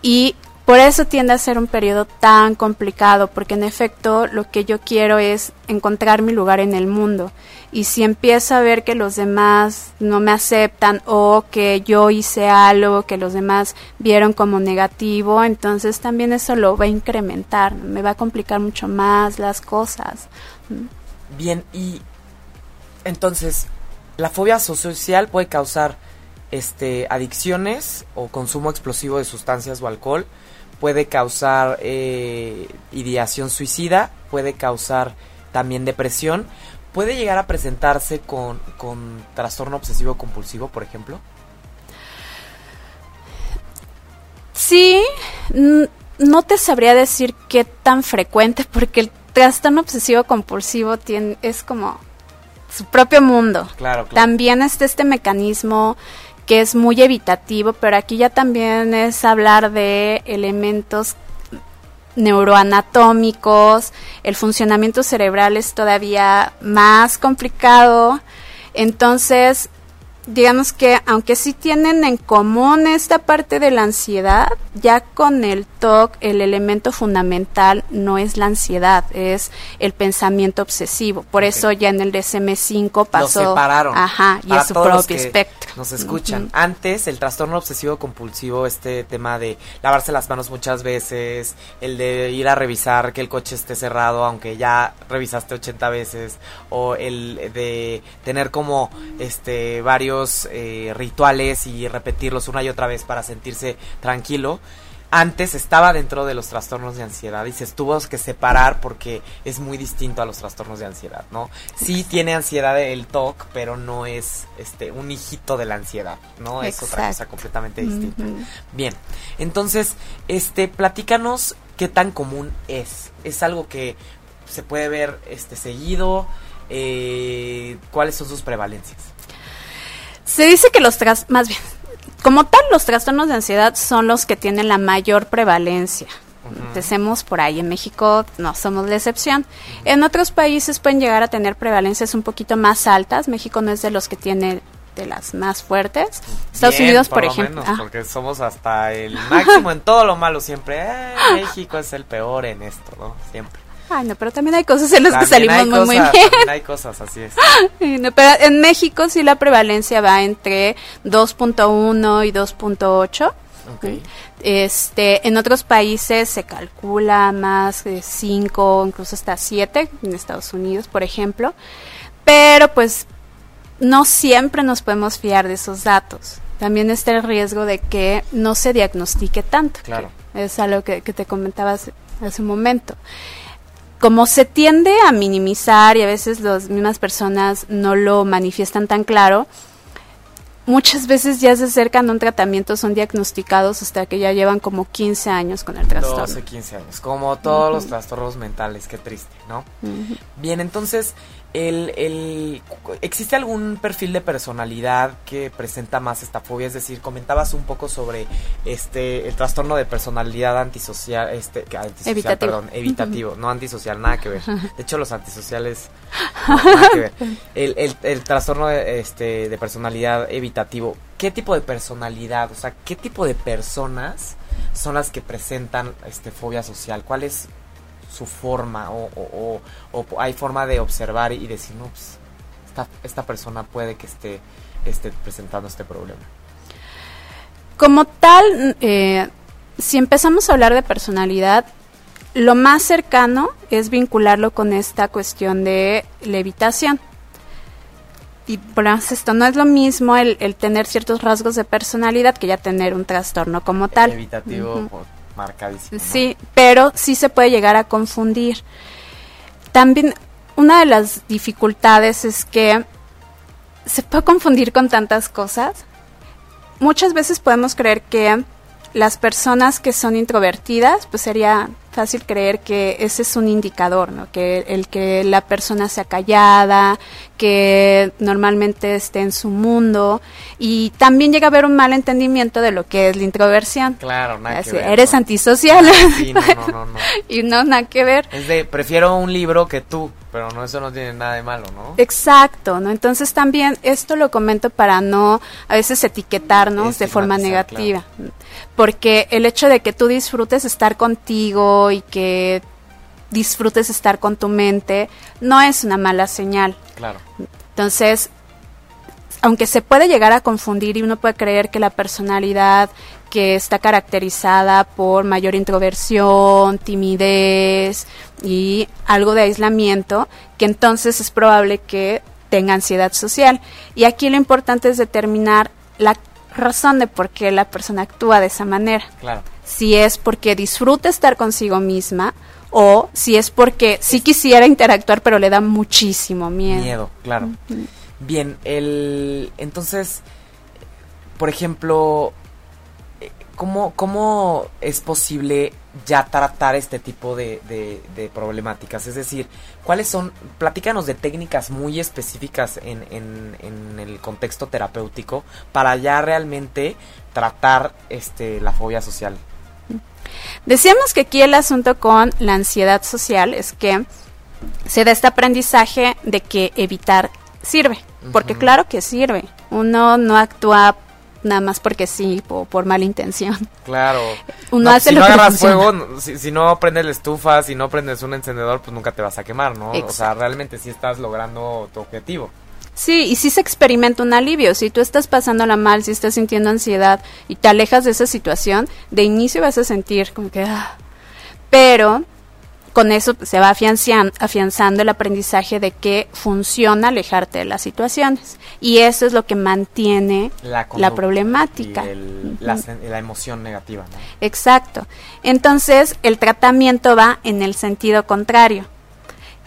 Y por eso tiende a ser un periodo tan complicado, porque en efecto lo que yo quiero es encontrar mi lugar en el mundo. Y si empiezo a ver que los demás no me aceptan o que yo hice algo que los demás vieron como negativo, entonces también eso lo va a incrementar, me va a complicar mucho más las cosas. Bien, y entonces, la fobia social puede causar este adicciones o consumo explosivo de sustancias o alcohol puede causar eh, ideación suicida, puede causar también depresión, puede llegar a presentarse con, con trastorno obsesivo compulsivo, por ejemplo. Sí, no te sabría decir qué tan frecuente, porque el trastorno obsesivo compulsivo tiene, es como su propio mundo. Claro, claro. También está este mecanismo que es muy evitativo, pero aquí ya también es hablar de elementos neuroanatómicos, el funcionamiento cerebral es todavía más complicado, entonces digamos que aunque sí tienen en común esta parte de la ansiedad, ya con el TOC el elemento fundamental no es la ansiedad, es el pensamiento obsesivo. Por eso ya en el DSM-5 pasó... Lo separaron. Ajá, y es su propio espectro. Nos escuchan. Antes, el trastorno obsesivo compulsivo, este tema de lavarse las manos muchas veces, el de ir a revisar que el coche esté cerrado aunque ya revisaste 80 veces, o el de tener como este varios eh, rituales y repetirlos una y otra vez para sentirse tranquilo. Antes estaba dentro de los trastornos de ansiedad y se tuvo que separar porque es muy distinto a los trastornos de ansiedad, ¿no? Sí tiene ansiedad el TOC, pero no es este un hijito de la ansiedad, ¿no? Es otra cosa completamente distinta. Bien, entonces, este, platícanos qué tan común es. Es algo que se puede ver este seguido, eh, cuáles son sus prevalencias. Se dice que los más bien, como tal, los trastornos de ansiedad son los que tienen la mayor prevalencia. Empecemos por ahí. En México no somos la excepción. En otros países pueden llegar a tener prevalencias un poquito más altas. México no es de los que tiene de las más fuertes. Estados Unidos, por, ejemplo. Ah. Porque somos hasta el máximo en todo lo malo siempre. Eh, México es el peor en esto, ¿no? Siempre. Ay, no, pero también hay cosas en las que salimos muy, muy bien. hay cosas, así es. pero en México sí la prevalencia va entre 2.1 y 2.8. Okay. Este, en otros países se calcula más de 5, incluso hasta 7, en Estados Unidos, por ejemplo. Pero pues no siempre nos podemos fiar de esos datos. También está el riesgo de que no se diagnostique tanto. Claro. Es algo que, te comentaba hace, un momento. Como se tiende a minimizar y a veces las mismas personas no lo manifiestan tan claro, muchas veces ya se acercan a un tratamiento, son diagnosticados hasta que ya llevan como 15 años con el trastorno. 12, 15 años, como todos los trastornos mentales, qué triste, ¿no? Bien, entonces, el, el, ¿existe algún perfil de personalidad que presenta más esta fobia? Es decir, comentabas un poco sobre este el trastorno de personalidad antisocial, este, antisocial, evitativo. perdón, evitativo, no antisocial, nada que ver. De hecho, los antisociales, nada que ver. El, el, el trastorno de, este, de personalidad evitativo, ¿qué tipo de personalidad, o sea, qué tipo de personas son las que presentan este fobia social? ¿Cuál es su forma o, hay forma de observar y decir, no, pues, esta, esta persona puede que esté, esté presentando este problema. Como tal, eh, si empezamos a hablar de personalidad, lo más cercano es vincularlo con esta cuestión de levitación. Y por esto no es lo mismo el, tener ciertos rasgos de personalidad que ya tener un trastorno como tal. Evitativo, Sí, pero sí se puede llegar a confundir. También una de las dificultades es que se puede confundir con tantas cosas. Muchas veces podemos creer que las personas que son introvertidas, pues sería fácil creer que ese es un indicador, ¿no? Que el que la persona sea callada, que normalmente esté en su mundo y también llega a haber un mal entendimiento de lo que es la introversión. Claro, nada que ver, Eres antisocial. Sí, no, no, no, no. y no, nada que ver. Es de, prefiero un libro que tú, pero no, eso no tiene nada de malo, ¿no? Exacto, ¿no? Entonces también esto lo comento para no a veces etiquetarnos de forma negativa. Porque el hecho de que tú disfrutes estar contigo y que disfrutes estar con tu mente no es una mala señal. Claro. Entonces, aunque se puede llegar a confundir y uno puede creer que la personalidad que está caracterizada por mayor introversión, timidez y algo de aislamiento, que entonces es probable que tenga ansiedad social. Y aquí lo importante es determinar la razón de por qué la persona actúa de esa manera. Claro. Si es porque disfruta estar consigo misma o si es porque sí quisiera interactuar pero le da muchísimo miedo. Miedo, claro. Bien, el entonces, por ejemplo, ¿cómo, cómo es posible ya tratar este tipo de, de, problemáticas? Es decir, ¿cuáles son, platícanos de técnicas muy específicas en, en, en, el contexto terapéutico para ya realmente tratar este, la fobia social? Decíamos que aquí el asunto con la ansiedad social es que se da este aprendizaje de que evitar sirve, porque claro que sirve. Uno no actúa nada más porque sí o por mala intención. Claro. Uno hace si no agarras fuego, si, no prendes la estufa, si no prendes un encendedor, pues nunca te vas a quemar, ¿no? O sea, realmente sí estás logrando tu objetivo. Sí, y sí se experimenta un alivio. Si tú estás pasándola mal, si estás sintiendo ansiedad y te alejas de esa situación, de inicio vas a sentir como que... Ah. Pero con eso se va afianzando el aprendizaje de que funciona alejarte de las situaciones. Y eso es lo que mantiene la, problemática. la, la, emoción negativa. ¿no? Exacto. Entonces, el tratamiento va en el sentido contrario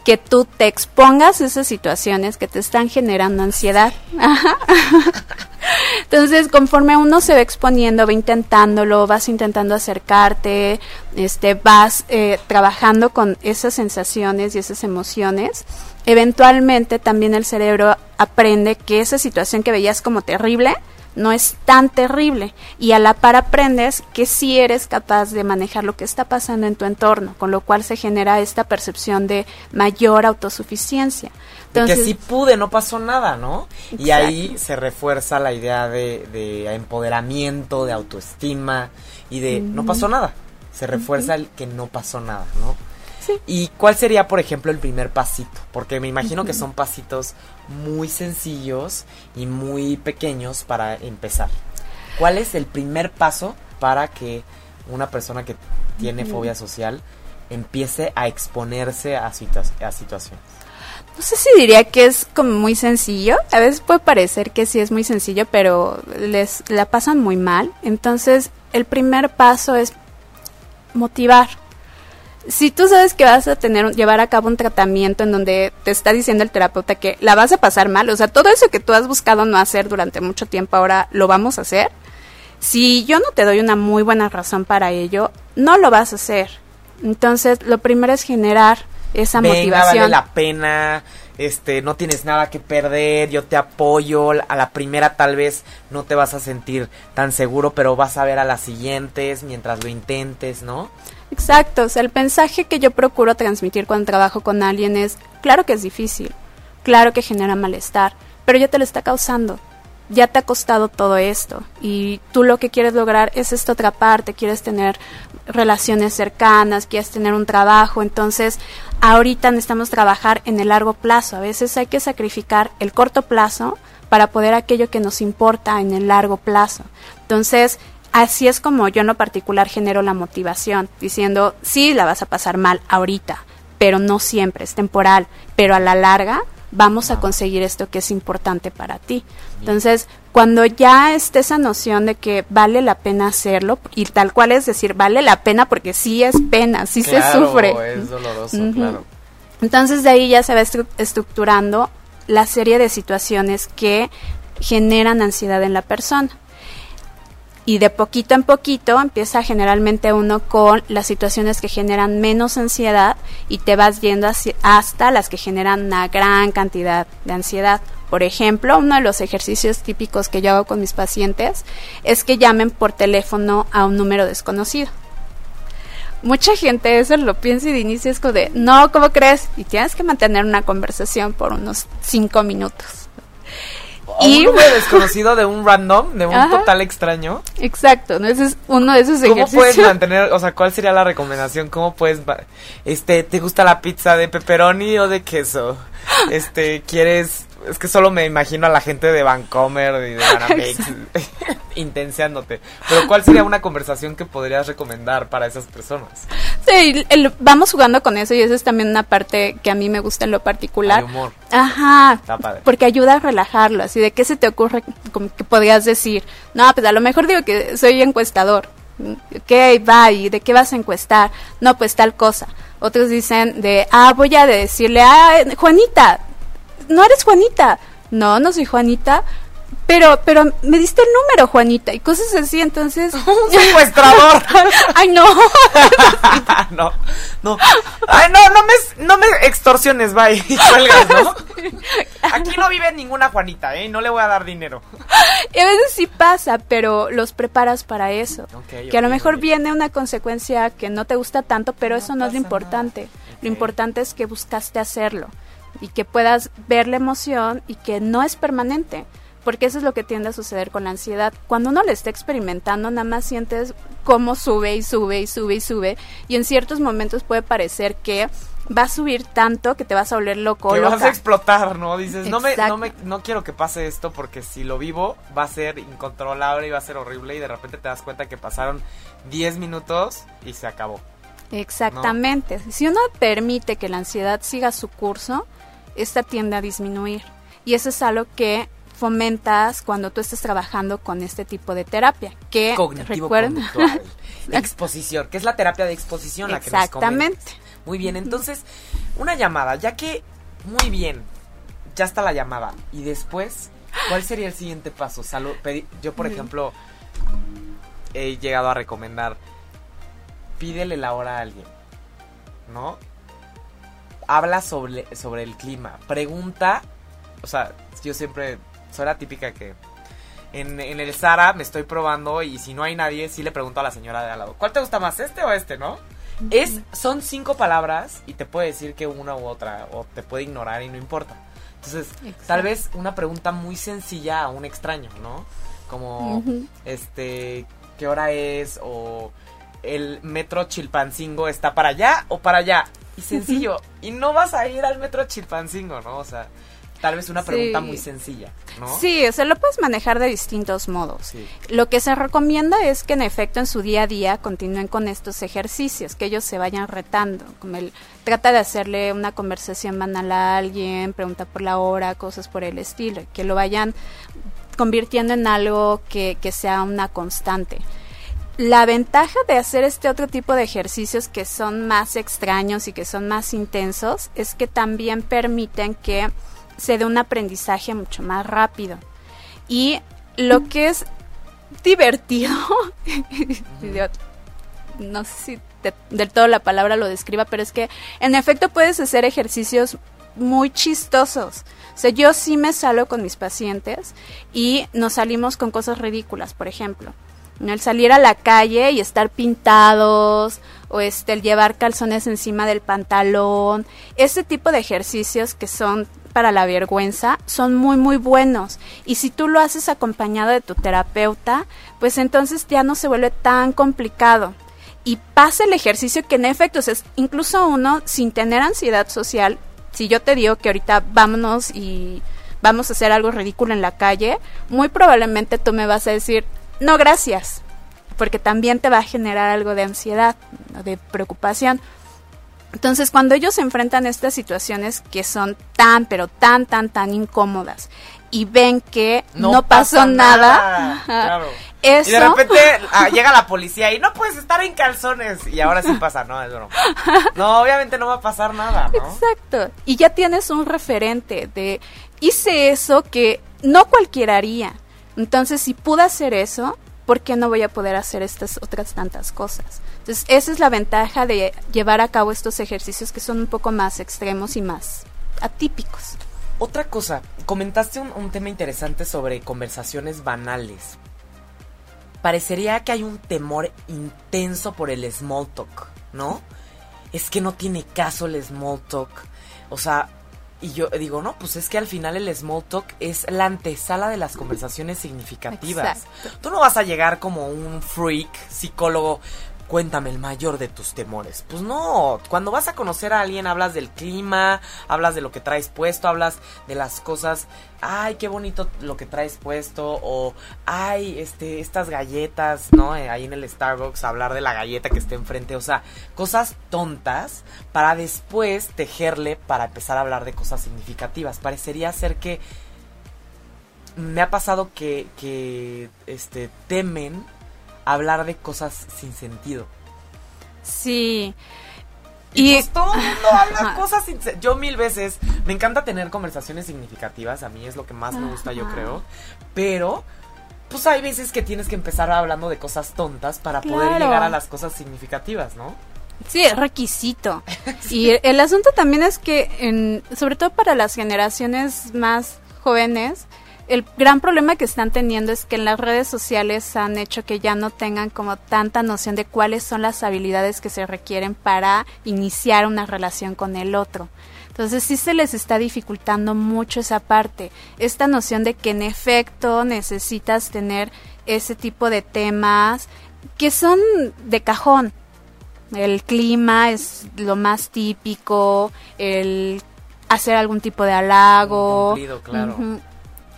que tú te expongas a esas situaciones que te están generando ansiedad. Entonces, conforme uno se va exponiendo, va intentándolo, vas intentando acercarte, este, vas eh, trabajando con esas sensaciones y esas emociones, eventualmente también el cerebro aprende que esa situación que veías como terrible, no es tan terrible y a la par aprendes que sí eres capaz de manejar lo que está pasando en tu entorno, con lo cual se genera esta percepción de mayor autosuficiencia. Entonces, que sí pude, no pasó nada, ¿no? Y ahí se refuerza la idea de, empoderamiento, de autoestima y de no pasó nada. Se refuerza el que no pasó nada, ¿no? ¿Y cuál sería, por ejemplo, el primer pasito? Porque me imagino que son pasitos muy sencillos y muy pequeños para empezar. ¿Cuál es el primer paso para que una persona que tiene fobia social empiece a exponerse a, a situaciones? No sé si diría que es como muy sencillo. A veces puede parecer que sí es muy sencillo, pero les la pasan muy mal. Entonces, el primer paso es motivar si tú sabes que vas a tener llevar a cabo un tratamiento en donde te está diciendo el terapeuta que la vas a pasar mal, o sea, todo eso que tú has buscado no hacer durante mucho tiempo ahora lo vamos a hacer. Si yo no te doy una muy buena razón para ello, no lo vas a hacer. Entonces, lo primero es generar esa Venga, motivación. vale la pena, este, no tienes nada que perder, yo te apoyo, a la primera tal vez no te vas a sentir tan seguro, pero vas a ver a las siguientes mientras lo intentes, ¿no? Exacto, o sea, el mensaje que yo procuro transmitir cuando trabajo con alguien es, claro que es difícil, claro que genera malestar, pero ya te lo está causando, ya te ha costado todo esto y tú lo que quieres lograr es esta otra parte, quieres tener relaciones cercanas, quieres tener un trabajo, entonces ahorita necesitamos trabajar en el largo plazo, a veces hay que sacrificar el corto plazo para poder aquello que nos importa en el largo plazo. Entonces, así es como yo en lo particular genero la motivación, diciendo, sí, la vas a pasar mal ahorita, pero no siempre, es temporal, pero a la larga vamos a conseguir esto que es importante para ti. Entonces, cuando ya esté esa noción de que vale la pena hacerlo, y tal cual es decir, vale la pena porque sí es pena, sí se sufre. Es doloroso, claro. Entonces de ahí ya se va estructurando la serie de situaciones que generan ansiedad en la persona y de poquito en poquito empieza generalmente uno con las situaciones que generan menos ansiedad y te vas yendo hasta las que generan una gran cantidad de ansiedad. Por ejemplo, uno de los ejercicios típicos que yo hago con mis pacientes es que llamen por teléfono a un número desconocido. Mucha gente eso lo piensa y de inicio es como de, no, ¿cómo crees? Y tienes que mantener una conversación por unos cinco minutos y un desconocido de un random, de un total extraño. Exacto, ¿no? ese es uno de esos ¿Cómo puedes mantener, o sea, cuál sería la recomendación? ¿Cómo puedes, este, te gusta la pizza de pepperoni o de queso? Este, ¿quieres es que solo me imagino a la gente de Vancomer y de Banamex intenseándote. Pero ¿cuál sería una conversación que podrías recomendar para esas personas? Sí, vamos jugando con eso y eso es también una parte que a mí me gusta en lo particular. El humor. Ajá. Porque ayuda a relajarlo. Así de qué se te ocurre que podrías decir. No, pues a lo mejor digo que soy encuestador. Ok, va, ¿y de qué vas a encuestar? No, pues tal cosa. Otros dicen de, ah, voy a decirle, ah, Juanita, no eres Juanita. No, no soy Juanita. Pero, pero me diste el número, Juanita, y cosas así, entonces. Un secuestrador. Ay, no. no, no. Ay, no, no me, no me extorsiones, bye. Y cuelgas, ¿no? Aquí no vive ninguna Juanita, ¿eh? No le voy a dar dinero. Y a veces sí pasa, pero los preparas para eso. que a lo mejor viene una consecuencia que no te gusta tanto, pero eso no es lo importante. Lo importante es que buscaste hacerlo y que puedas ver la emoción y que no es permanente. Porque eso es lo que tiende a suceder con la ansiedad. Cuando uno le está experimentando, nada más sientes cómo sube y sube y sube y sube. Y en ciertos momentos puede parecer que va a subir tanto que te vas a volver loco. Que vas a explotar, ¿no? Dices, no me, no me, no quiero que pase esto porque si lo vivo va a ser incontrolable y va a ser horrible y de repente te das cuenta que pasaron 10 minutos y se acabó. Exactamente. Si uno permite que la ansiedad siga su curso, esta tiende a disminuir. Y eso es algo que fomentas cuando tú estás trabajando con este tipo de terapia. Que Cognitivo exposición, que es la terapia de exposición la que nos Exactamente. Muy bien, entonces, una llamada, ya que, muy bien, ya está la llamada. Y después, ¿cuál sería el siguiente paso? Salud, yo, por ejemplo, he llegado a recomendar, pídele la hora a alguien, ¿no? Habla sobre, sobre el clima, pregunta, o sea, yo siempre, soy la típica que en, en el Zara me estoy probando y si no hay nadie, sí le pregunto a la señora de al lado, ¿cuál te gusta más, este o este, no? Es, son cinco palabras y te puede decir que una u otra, o te puede ignorar y no importa. Entonces, tal vez una pregunta muy sencilla a un extraño, ¿no? Como, este, ¿qué hora es? O el metro Chilpancingo está para allá o para allá. Y sencillo. y no vas a ir al metro Chilpancingo, ¿no? O sea, tal vez una pregunta muy sencilla, ¿no? Sí, o sea, lo puedes manejar de distintos modos. Lo que se recomienda es que en efecto en su día a día continúen con estos ejercicios, que ellos se vayan retando, como el trata de hacerle una conversación banal a alguien, pregunta por la hora, cosas por el estilo, que lo vayan convirtiendo en algo que, que sea una constante. La ventaja de hacer este otro tipo de ejercicios que son más extraños y que son más intensos es que también permiten que se dé un aprendizaje mucho más rápido. Y lo que es divertido, no sé si del todo la palabra lo describa, pero es que en efecto puedes hacer ejercicios muy chistosos. O sea, yo sí me salgo con mis pacientes y nos salimos con cosas ridículas, por ejemplo. El salir a la calle y estar pintados o este el llevar calzones encima del pantalón, ese tipo de ejercicios que son para la vergüenza son muy muy buenos. Y si tú lo haces acompañado de tu terapeuta, pues entonces ya no se vuelve tan complicado. Y pasa el ejercicio que en efecto, es incluso uno sin tener ansiedad social, si yo te digo que ahorita vámonos y vamos a hacer algo ridículo en la calle, muy probablemente tú me vas a decir, no gracias, porque también te va a generar algo de ansiedad, de preocupación. Entonces, cuando ellos se enfrentan a estas situaciones que son tan, pero tan, tan, tan incómodas y ven que no, pasó nada, eso... y de repente ah, llega la policía y no puedes estar en calzones y ahora sí pasa, no, es broma. No, obviamente no va a pasar nada, ¿no? Exacto. Y ya tienes un referente de hice eso que no cualquiera haría. Entonces, si pude hacer eso, ¿por qué no voy a poder hacer estas otras tantas cosas? Entonces, esa es la ventaja de llevar a cabo estos ejercicios que son un poco más extremos y más atípicos. Otra cosa, comentaste un, tema interesante sobre conversaciones banales. Parecería que hay un temor intenso por el small talk, ¿no? Es que no tiene caso el small talk. O sea, y yo digo, no, pues es que al final el small talk es la antesala de las conversaciones significativas. Tú no vas a llegar como un freak psicólogo cuéntame el mayor de tus temores. Pues no, cuando vas a conocer a alguien hablas del clima, hablas de lo que traes puesto, hablas de las cosas, ay, qué bonito lo que traes puesto o ay, este estas galletas, ¿no? Eh, ahí en el Starbucks hablar de la galleta que está enfrente, o sea, cosas tontas para después tejerle para empezar a hablar de cosas significativas. Parecería ser que me ha pasado que que este temen hablar de cosas sin sentido. Sí. Y, pues todo el mundo habla cosas sin Yo mil veces, me encanta tener conversaciones significativas, a mí es lo que más me gusta, yo creo. Pero, pues hay veces que tienes que empezar hablando de cosas tontas para poder llegar a las cosas significativas, ¿no? Sí, es requisito. Y el asunto también es que, en, sobre todo para las generaciones más jóvenes, el gran problema que están teniendo es que en las redes sociales han hecho que ya no tengan como tanta noción de cuáles son las habilidades que se requieren para iniciar una relación con el otro. Entonces sí se les está dificultando mucho esa parte, esta noción de que en efecto necesitas tener ese tipo de temas que son de cajón. El clima es lo más típico, el hacer algún tipo de halago. claro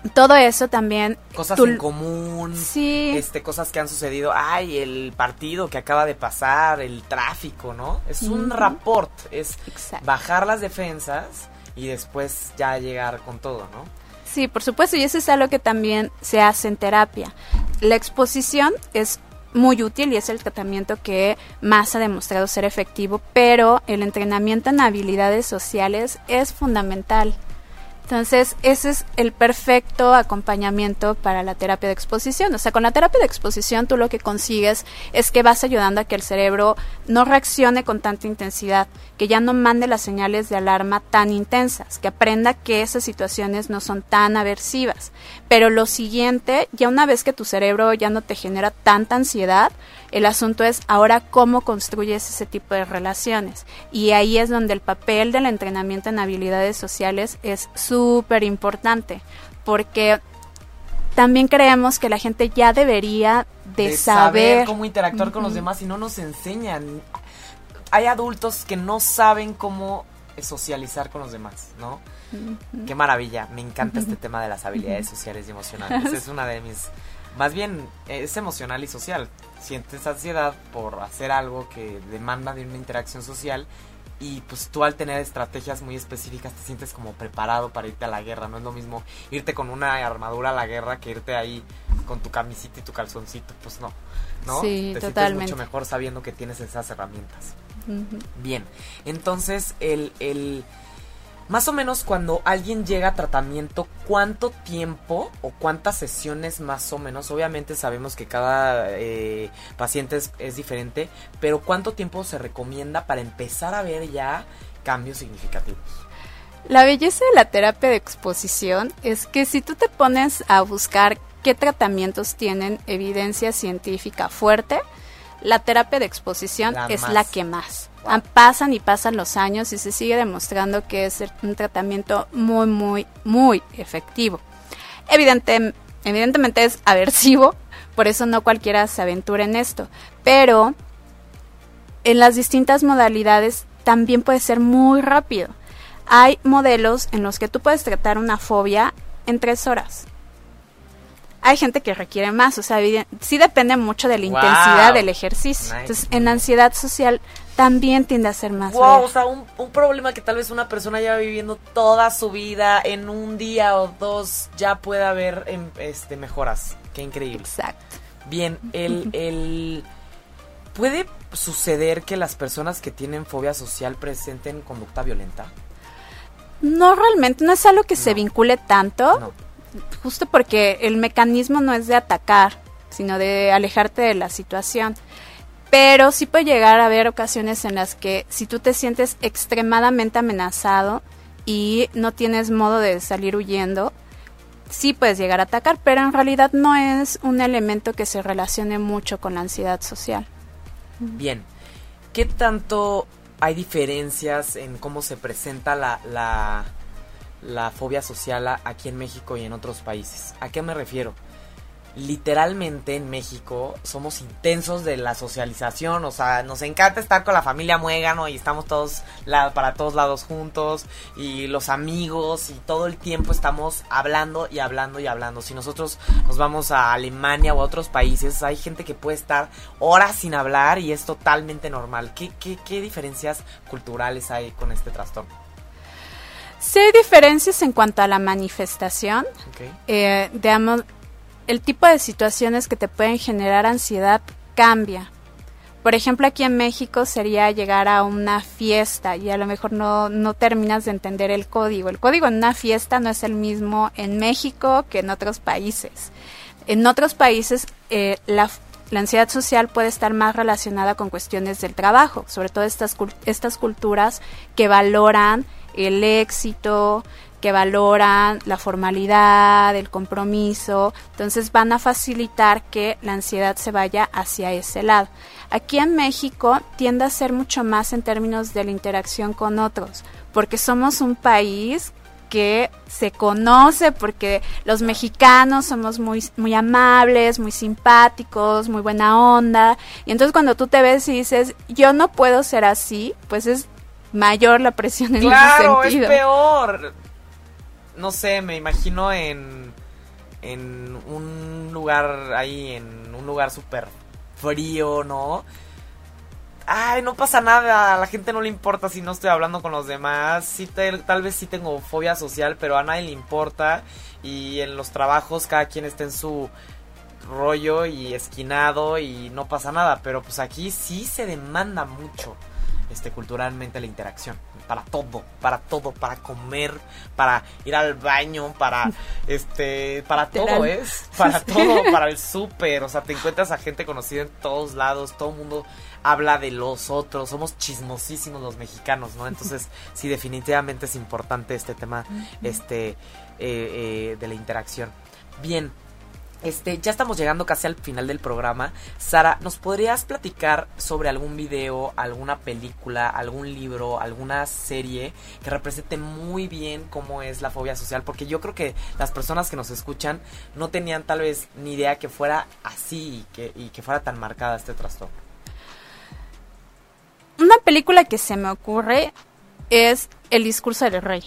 todo eso también cosas en común sí. este cosas que han sucedido. Ay el partido que acaba de pasar el tráfico no es un rapport es bajar las defensas y después ya llegar con todo no sí por supuesto y eso es algo que también se hace en terapia. La exposición es muy útil y es el tratamiento que más ha demostrado ser efectivo, pero el entrenamiento en habilidades sociales es fundamental Entonces, ese es el perfecto acompañamiento para la terapia de exposición. O sea, con la terapia de exposición tú lo que consigues es que vas ayudando a que el cerebro no reaccione con tanta intensidad, que ya no mande las señales de alarma tan intensas, que aprenda que esas situaciones no son tan aversivas. Pero lo siguiente, ya una vez que tu cerebro ya no te genera tanta ansiedad, el asunto es ahora cómo construyes ese tipo de relaciones. Y ahí es donde el papel del entrenamiento en habilidades sociales es súper importante, porque también creemos que la gente ya debería de, saber, cómo interactuar con los demás y no nos enseñan. Hay adultos que no saben cómo socializar con los demás, ¿no? Qué maravilla, me encanta este tema de las habilidades sociales y emocionales. Es una de mis más bien es emocional y social. Sientes ansiedad por hacer algo que demanda de una interacción social y pues tú al tener estrategias muy específicas te sientes como preparado para irte a la guerra. No es lo mismo irte con una armadura a la guerra que irte ahí con tu camisita y tu calzoncito. Pues no, ¿no? Sí, te totalmente. sientes mucho mejor sabiendo que tienes esas herramientas. Bien, entonces el, el más o menos cuando alguien llega a tratamiento, ¿cuánto tiempo o cuántas sesiones más o menos? Obviamente sabemos que cada eh, paciente es, diferente, pero ¿cuánto tiempo se recomienda para empezar a ver ya cambios significativos? La belleza de la terapia de exposición es que si tú te pones a buscar qué tratamientos tienen evidencia científica fuerte, la terapia de exposición es la que más. Pasan y pasan los años y se sigue demostrando que es un tratamiento muy, muy, muy efectivo. Evidente, evidentemente es aversivo, por eso no cualquiera se aventura en esto, pero en las distintas modalidades también puede ser muy rápido. Hay modelos en los que tú puedes tratar una fobia en tres horas hay gente que requiere más, o sea, sí depende mucho de la intensidad del ejercicio. Entonces, en ansiedad social también tiende a ser más. Wow, o sea, un, problema que tal vez una persona lleva viviendo toda su vida en un día o dos ya puede haber em, este mejoras. Qué increíble. Exacto. Bien, el, el puede suceder que las personas que tienen fobia social presenten conducta violenta. No realmente, no es algo que se vincule tanto. No justo porque el mecanismo no es de atacar, sino de alejarte de la situación. Pero sí puede llegar a haber ocasiones en las que si tú te sientes extremadamente amenazado y no tienes modo de salir huyendo, sí puedes llegar a atacar, pero en realidad no es un elemento que se relacione mucho con la ansiedad social. Bien, ¿qué tanto hay diferencias en cómo se presenta la, la la fobia social aquí en México y en otros países. ¿A qué me refiero? Literalmente en México somos intensos de la socialización, o sea, nos encanta estar con la familia muégano y estamos todos para todos lados juntos y los amigos y todo el tiempo estamos hablando y hablando y hablando. Si nosotros nos vamos a Alemania o a otros países, hay gente que puede estar horas sin hablar y es totalmente normal. ¿Qué, qué, qué diferencias culturales hay con este trastorno? Sí hay diferencias en cuanto a la manifestación. Eh, digamos, el tipo de situaciones que te pueden generar ansiedad cambia. Por ejemplo, aquí en México sería llegar a una fiesta y a lo mejor no, no terminas de entender el código. El código en una fiesta no es el mismo en México que en otros países. En otros países eh, la, la ansiedad social puede estar más relacionada con cuestiones del trabajo, sobre todo estas, estas culturas que valoran el éxito, que valoran la formalidad, el compromiso, entonces van a facilitar que la ansiedad se vaya hacia ese lado. Aquí en México tiende a ser mucho más en términos de la interacción con otros, porque somos un país que se conoce porque los mexicanos somos muy muy amables, muy simpáticos, muy buena onda, y entonces cuando tú te ves y dices, "Yo no puedo ser así", pues es mayor la presión en claro, ese sentido. es peor. No sé, me imagino en en un lugar ahí, en un lugar súper frío, ¿no? Ay, no pasa nada, a la gente no le importa si no estoy hablando con los demás. Sí, tal vez sí tengo fobia social, pero a nadie le importa. Y en los trabajos cada quien está en su rollo y esquinado y no pasa nada. Pero pues aquí sí se demanda mucho este, culturalmente la interacción. Para todo, para todo, para comer, para ir al baño, para, este, para todo es, para todo, para el súper, o sea, te encuentras a gente conocida en todos lados, todo el mundo habla de los otros, somos chismosísimos los mexicanos, ¿no? Entonces, sí, definitivamente es importante este tema, este, eh, eh, de la interacción. Bien, este, ya estamos llegando casi al final del programa. Sara, ¿nos podrías platicar sobre algún video, alguna película, algún libro, alguna serie que represente muy bien cómo es la fobia social? Porque yo creo que las personas que nos escuchan no tenían tal vez ni idea que fuera así y que, y que fuera tan marcada este trastorno. Una película que se me ocurre es El discurso del rey.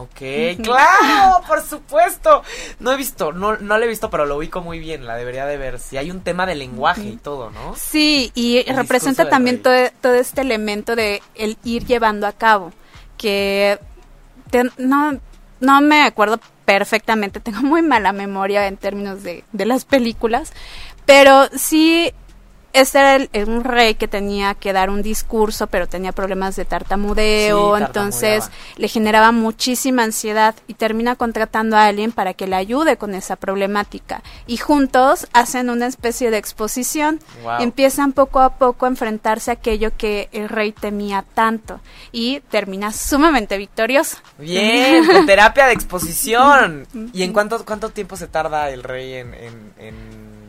Ok, claro, por supuesto. No he visto, no, no lo he visto, pero lo ubico muy bien, la debería de ver. Si hay un tema de lenguaje y todo, ¿no? Sí, y representa también todo, todo, este elemento de el ir llevando a cabo, que no, no me acuerdo perfectamente, tengo muy mala memoria en términos de, de las películas, pero sí este era un rey que tenía que dar un discurso, pero tenía problemas de tartamudeo, entonces le generaba muchísima ansiedad y termina contratando a alguien para que le ayude con esa problemática. Y juntos hacen una especie de exposición, empiezan poco a poco a enfrentarse a aquello que el rey temía tanto y termina sumamente victorioso. Bien, terapia de exposición. ¿Y en cuánto, cuánto tiempo se tarda el rey en en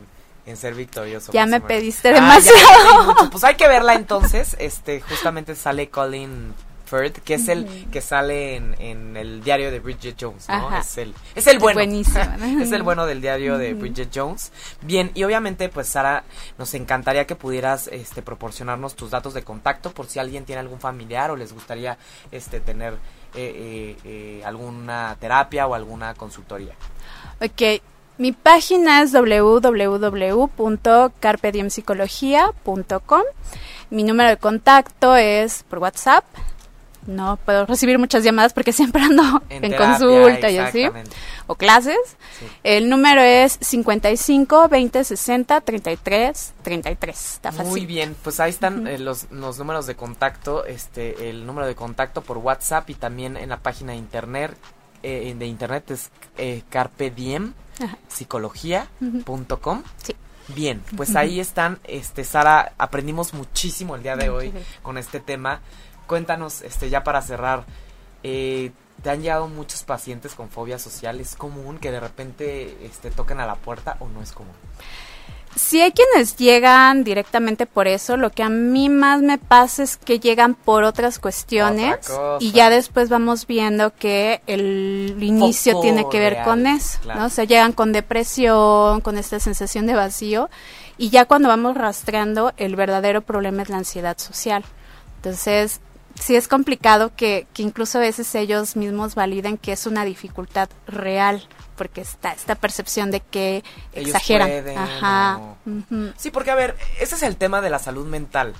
ser victorioso. Ya me pediste ah, demasiado. pues hay que verla entonces. Este, justamente sale Colin Firth, que es el que sale en, el diario de Bridget Jones, ¿no? Es el, es el bueno. es el bueno del diario de Bridget Jones. Bien, y obviamente, pues Sara, nos encantaría que pudieras este, proporcionarnos tus datos de contacto por si alguien tiene algún familiar o les gustaría este, tener eh, eh, eh, alguna terapia o alguna consultoría. Ok, mi página es www.carpediempsicología.com. Mi número de contacto es por WhatsApp. No puedo recibir muchas llamadas porque siempre ando en, consulta y así. O clases. El número es 55 20 60 33 33. Está fácil. Muy bien, pues ahí están eh, los, los, números de contacto. Este, el número de contacto por WhatsApp y también en la página de internet. Eh, de internet es eh, psicología.com. Sí. Bien, pues ahí están, este Sara, aprendimos muchísimo el día de hoy con este tema. Cuéntanos, este ya para cerrar, eh, ¿te han llegado muchos pacientes con fobia social? ¿Es común que de repente este, toquen a la puerta o no es común? Si hay quienes llegan directamente por eso, lo que a mí más me pasa es que llegan por otras cuestiones y ya después vamos viendo que el inicio tiene que ver con eso, ¿no? O sea, llegan con depresión, con esta sensación de vacío y ya cuando vamos rastreando el verdadero problema es la ansiedad social. Entonces, sí es complicado que, que incluso a veces ellos mismos validen que es una dificultad real porque está esta percepción de que exageran. Ajá. Sí, porque a ver, ese es el tema de la salud mental.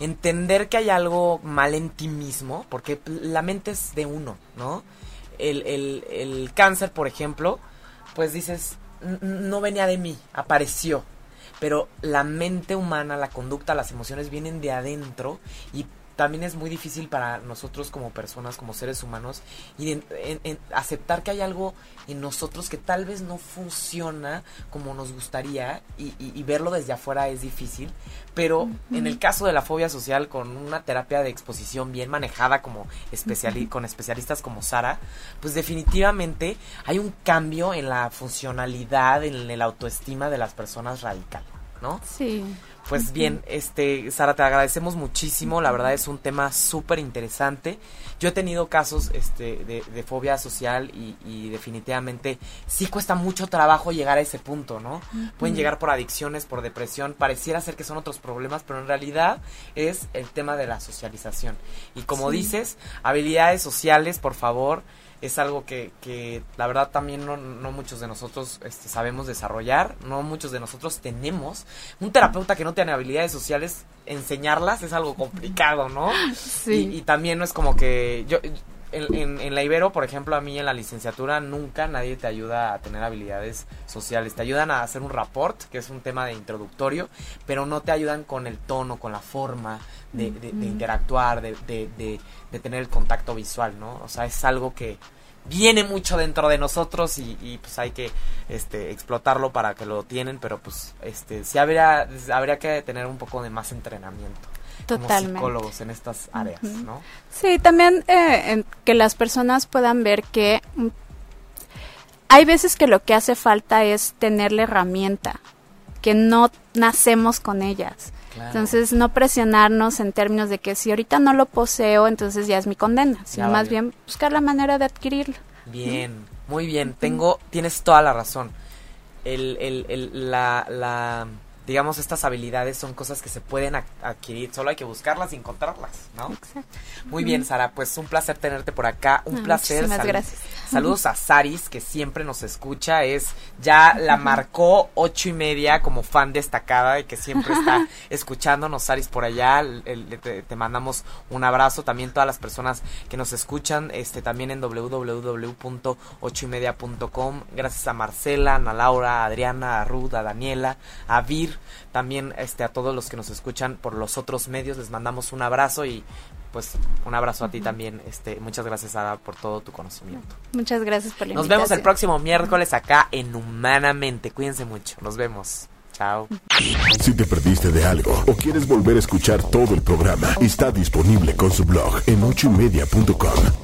Entender que hay algo mal en ti mismo, porque la mente es de uno, ¿no? El, el, el cáncer, por ejemplo, pues dices, no venía de mí, apareció. Pero la mente humana, la conducta, las emociones vienen de adentro y también es muy difícil para nosotros como personas, como seres humanos, y en, aceptar que hay algo en nosotros que tal vez no funciona como nos gustaría y, verlo desde afuera es difícil, pero en el caso de la fobia social, con una terapia de exposición bien manejada como especiali con especialistas como Sara, pues definitivamente hay un cambio en la funcionalidad, en el autoestima de las personas radical, ¿no? Sí. Pues bien, este, Sara, te agradecemos muchísimo. La verdad es un tema súper interesante. Yo he tenido casos este, de, fobia social y, definitivamente sí cuesta mucho trabajo llegar a ese punto, ¿no? Pueden llegar por adicciones, por depresión. Pareciera ser que son otros problemas, pero en realidad es el tema de la socialización. Y como dices, habilidades sociales, por favor es algo que, que la verdad también no, no muchos de nosotros este, sabemos desarrollar, no muchos de nosotros tenemos. Un terapeuta que no tiene habilidades sociales, enseñarlas es algo complicado, ¿no? Sí. Y, también no es como que yo en, en, la Ibero, por ejemplo, a mí en la licenciatura nunca nadie te ayuda a tener habilidades sociales. Te ayudan a hacer un rapport, que es un tema de introductorio, pero no te ayudan con el tono, con la forma de, de, interactuar, de, de, tener el contacto visual, ¿no? O sea, es algo que viene mucho dentro de nosotros y, y, pues hay que este explotarlo para que lo tienen pero pues este sí habría habría que tener un poco de más entrenamiento Totalmente. como psicólogos en estas áreas, ¿no? Sí, también eh, que las personas puedan ver que mm, hay veces que lo que hace falta es tener la herramienta, que no nacemos con ellas. Entonces, no presionarnos en términos de que si ahorita no lo poseo, entonces ya es mi condena, sino más bien buscar la manera de adquirirlo. Bien, muy bien. Tengo, tienes toda la razón. El, el, el, la, la digamos, estas habilidades son cosas que se pueden adquirir, solo hay que buscarlas y encontrarlas, ¿no? Exacto. Muy bien, Sara, pues un placer tenerte por acá, un placer. Muchísimas gracias. Saludos a Saris, que siempre nos escucha, es, ya la marcó ocho y media como fan destacada y que siempre está escuchándonos, Saris, por allá, te, mandamos un abrazo, también todas las personas que nos escuchan, este, también en www.ochoymedia.com, gracias a Marcela, a Laura, a Adriana, a Ruth, a Daniela, a Vir, también este, a todos los que nos escuchan por los otros medios, les mandamos un abrazo y pues un abrazo a ti también. Este, muchas gracias, Sara, por todo tu conocimiento. Muchas gracias por la Nos vemos el próximo miércoles acá en Humanamente. Cuídense mucho. Nos vemos. Chao. Si te perdiste de algo o quieres volver a escuchar todo el programa, está disponible con su blog en ochoymedia.com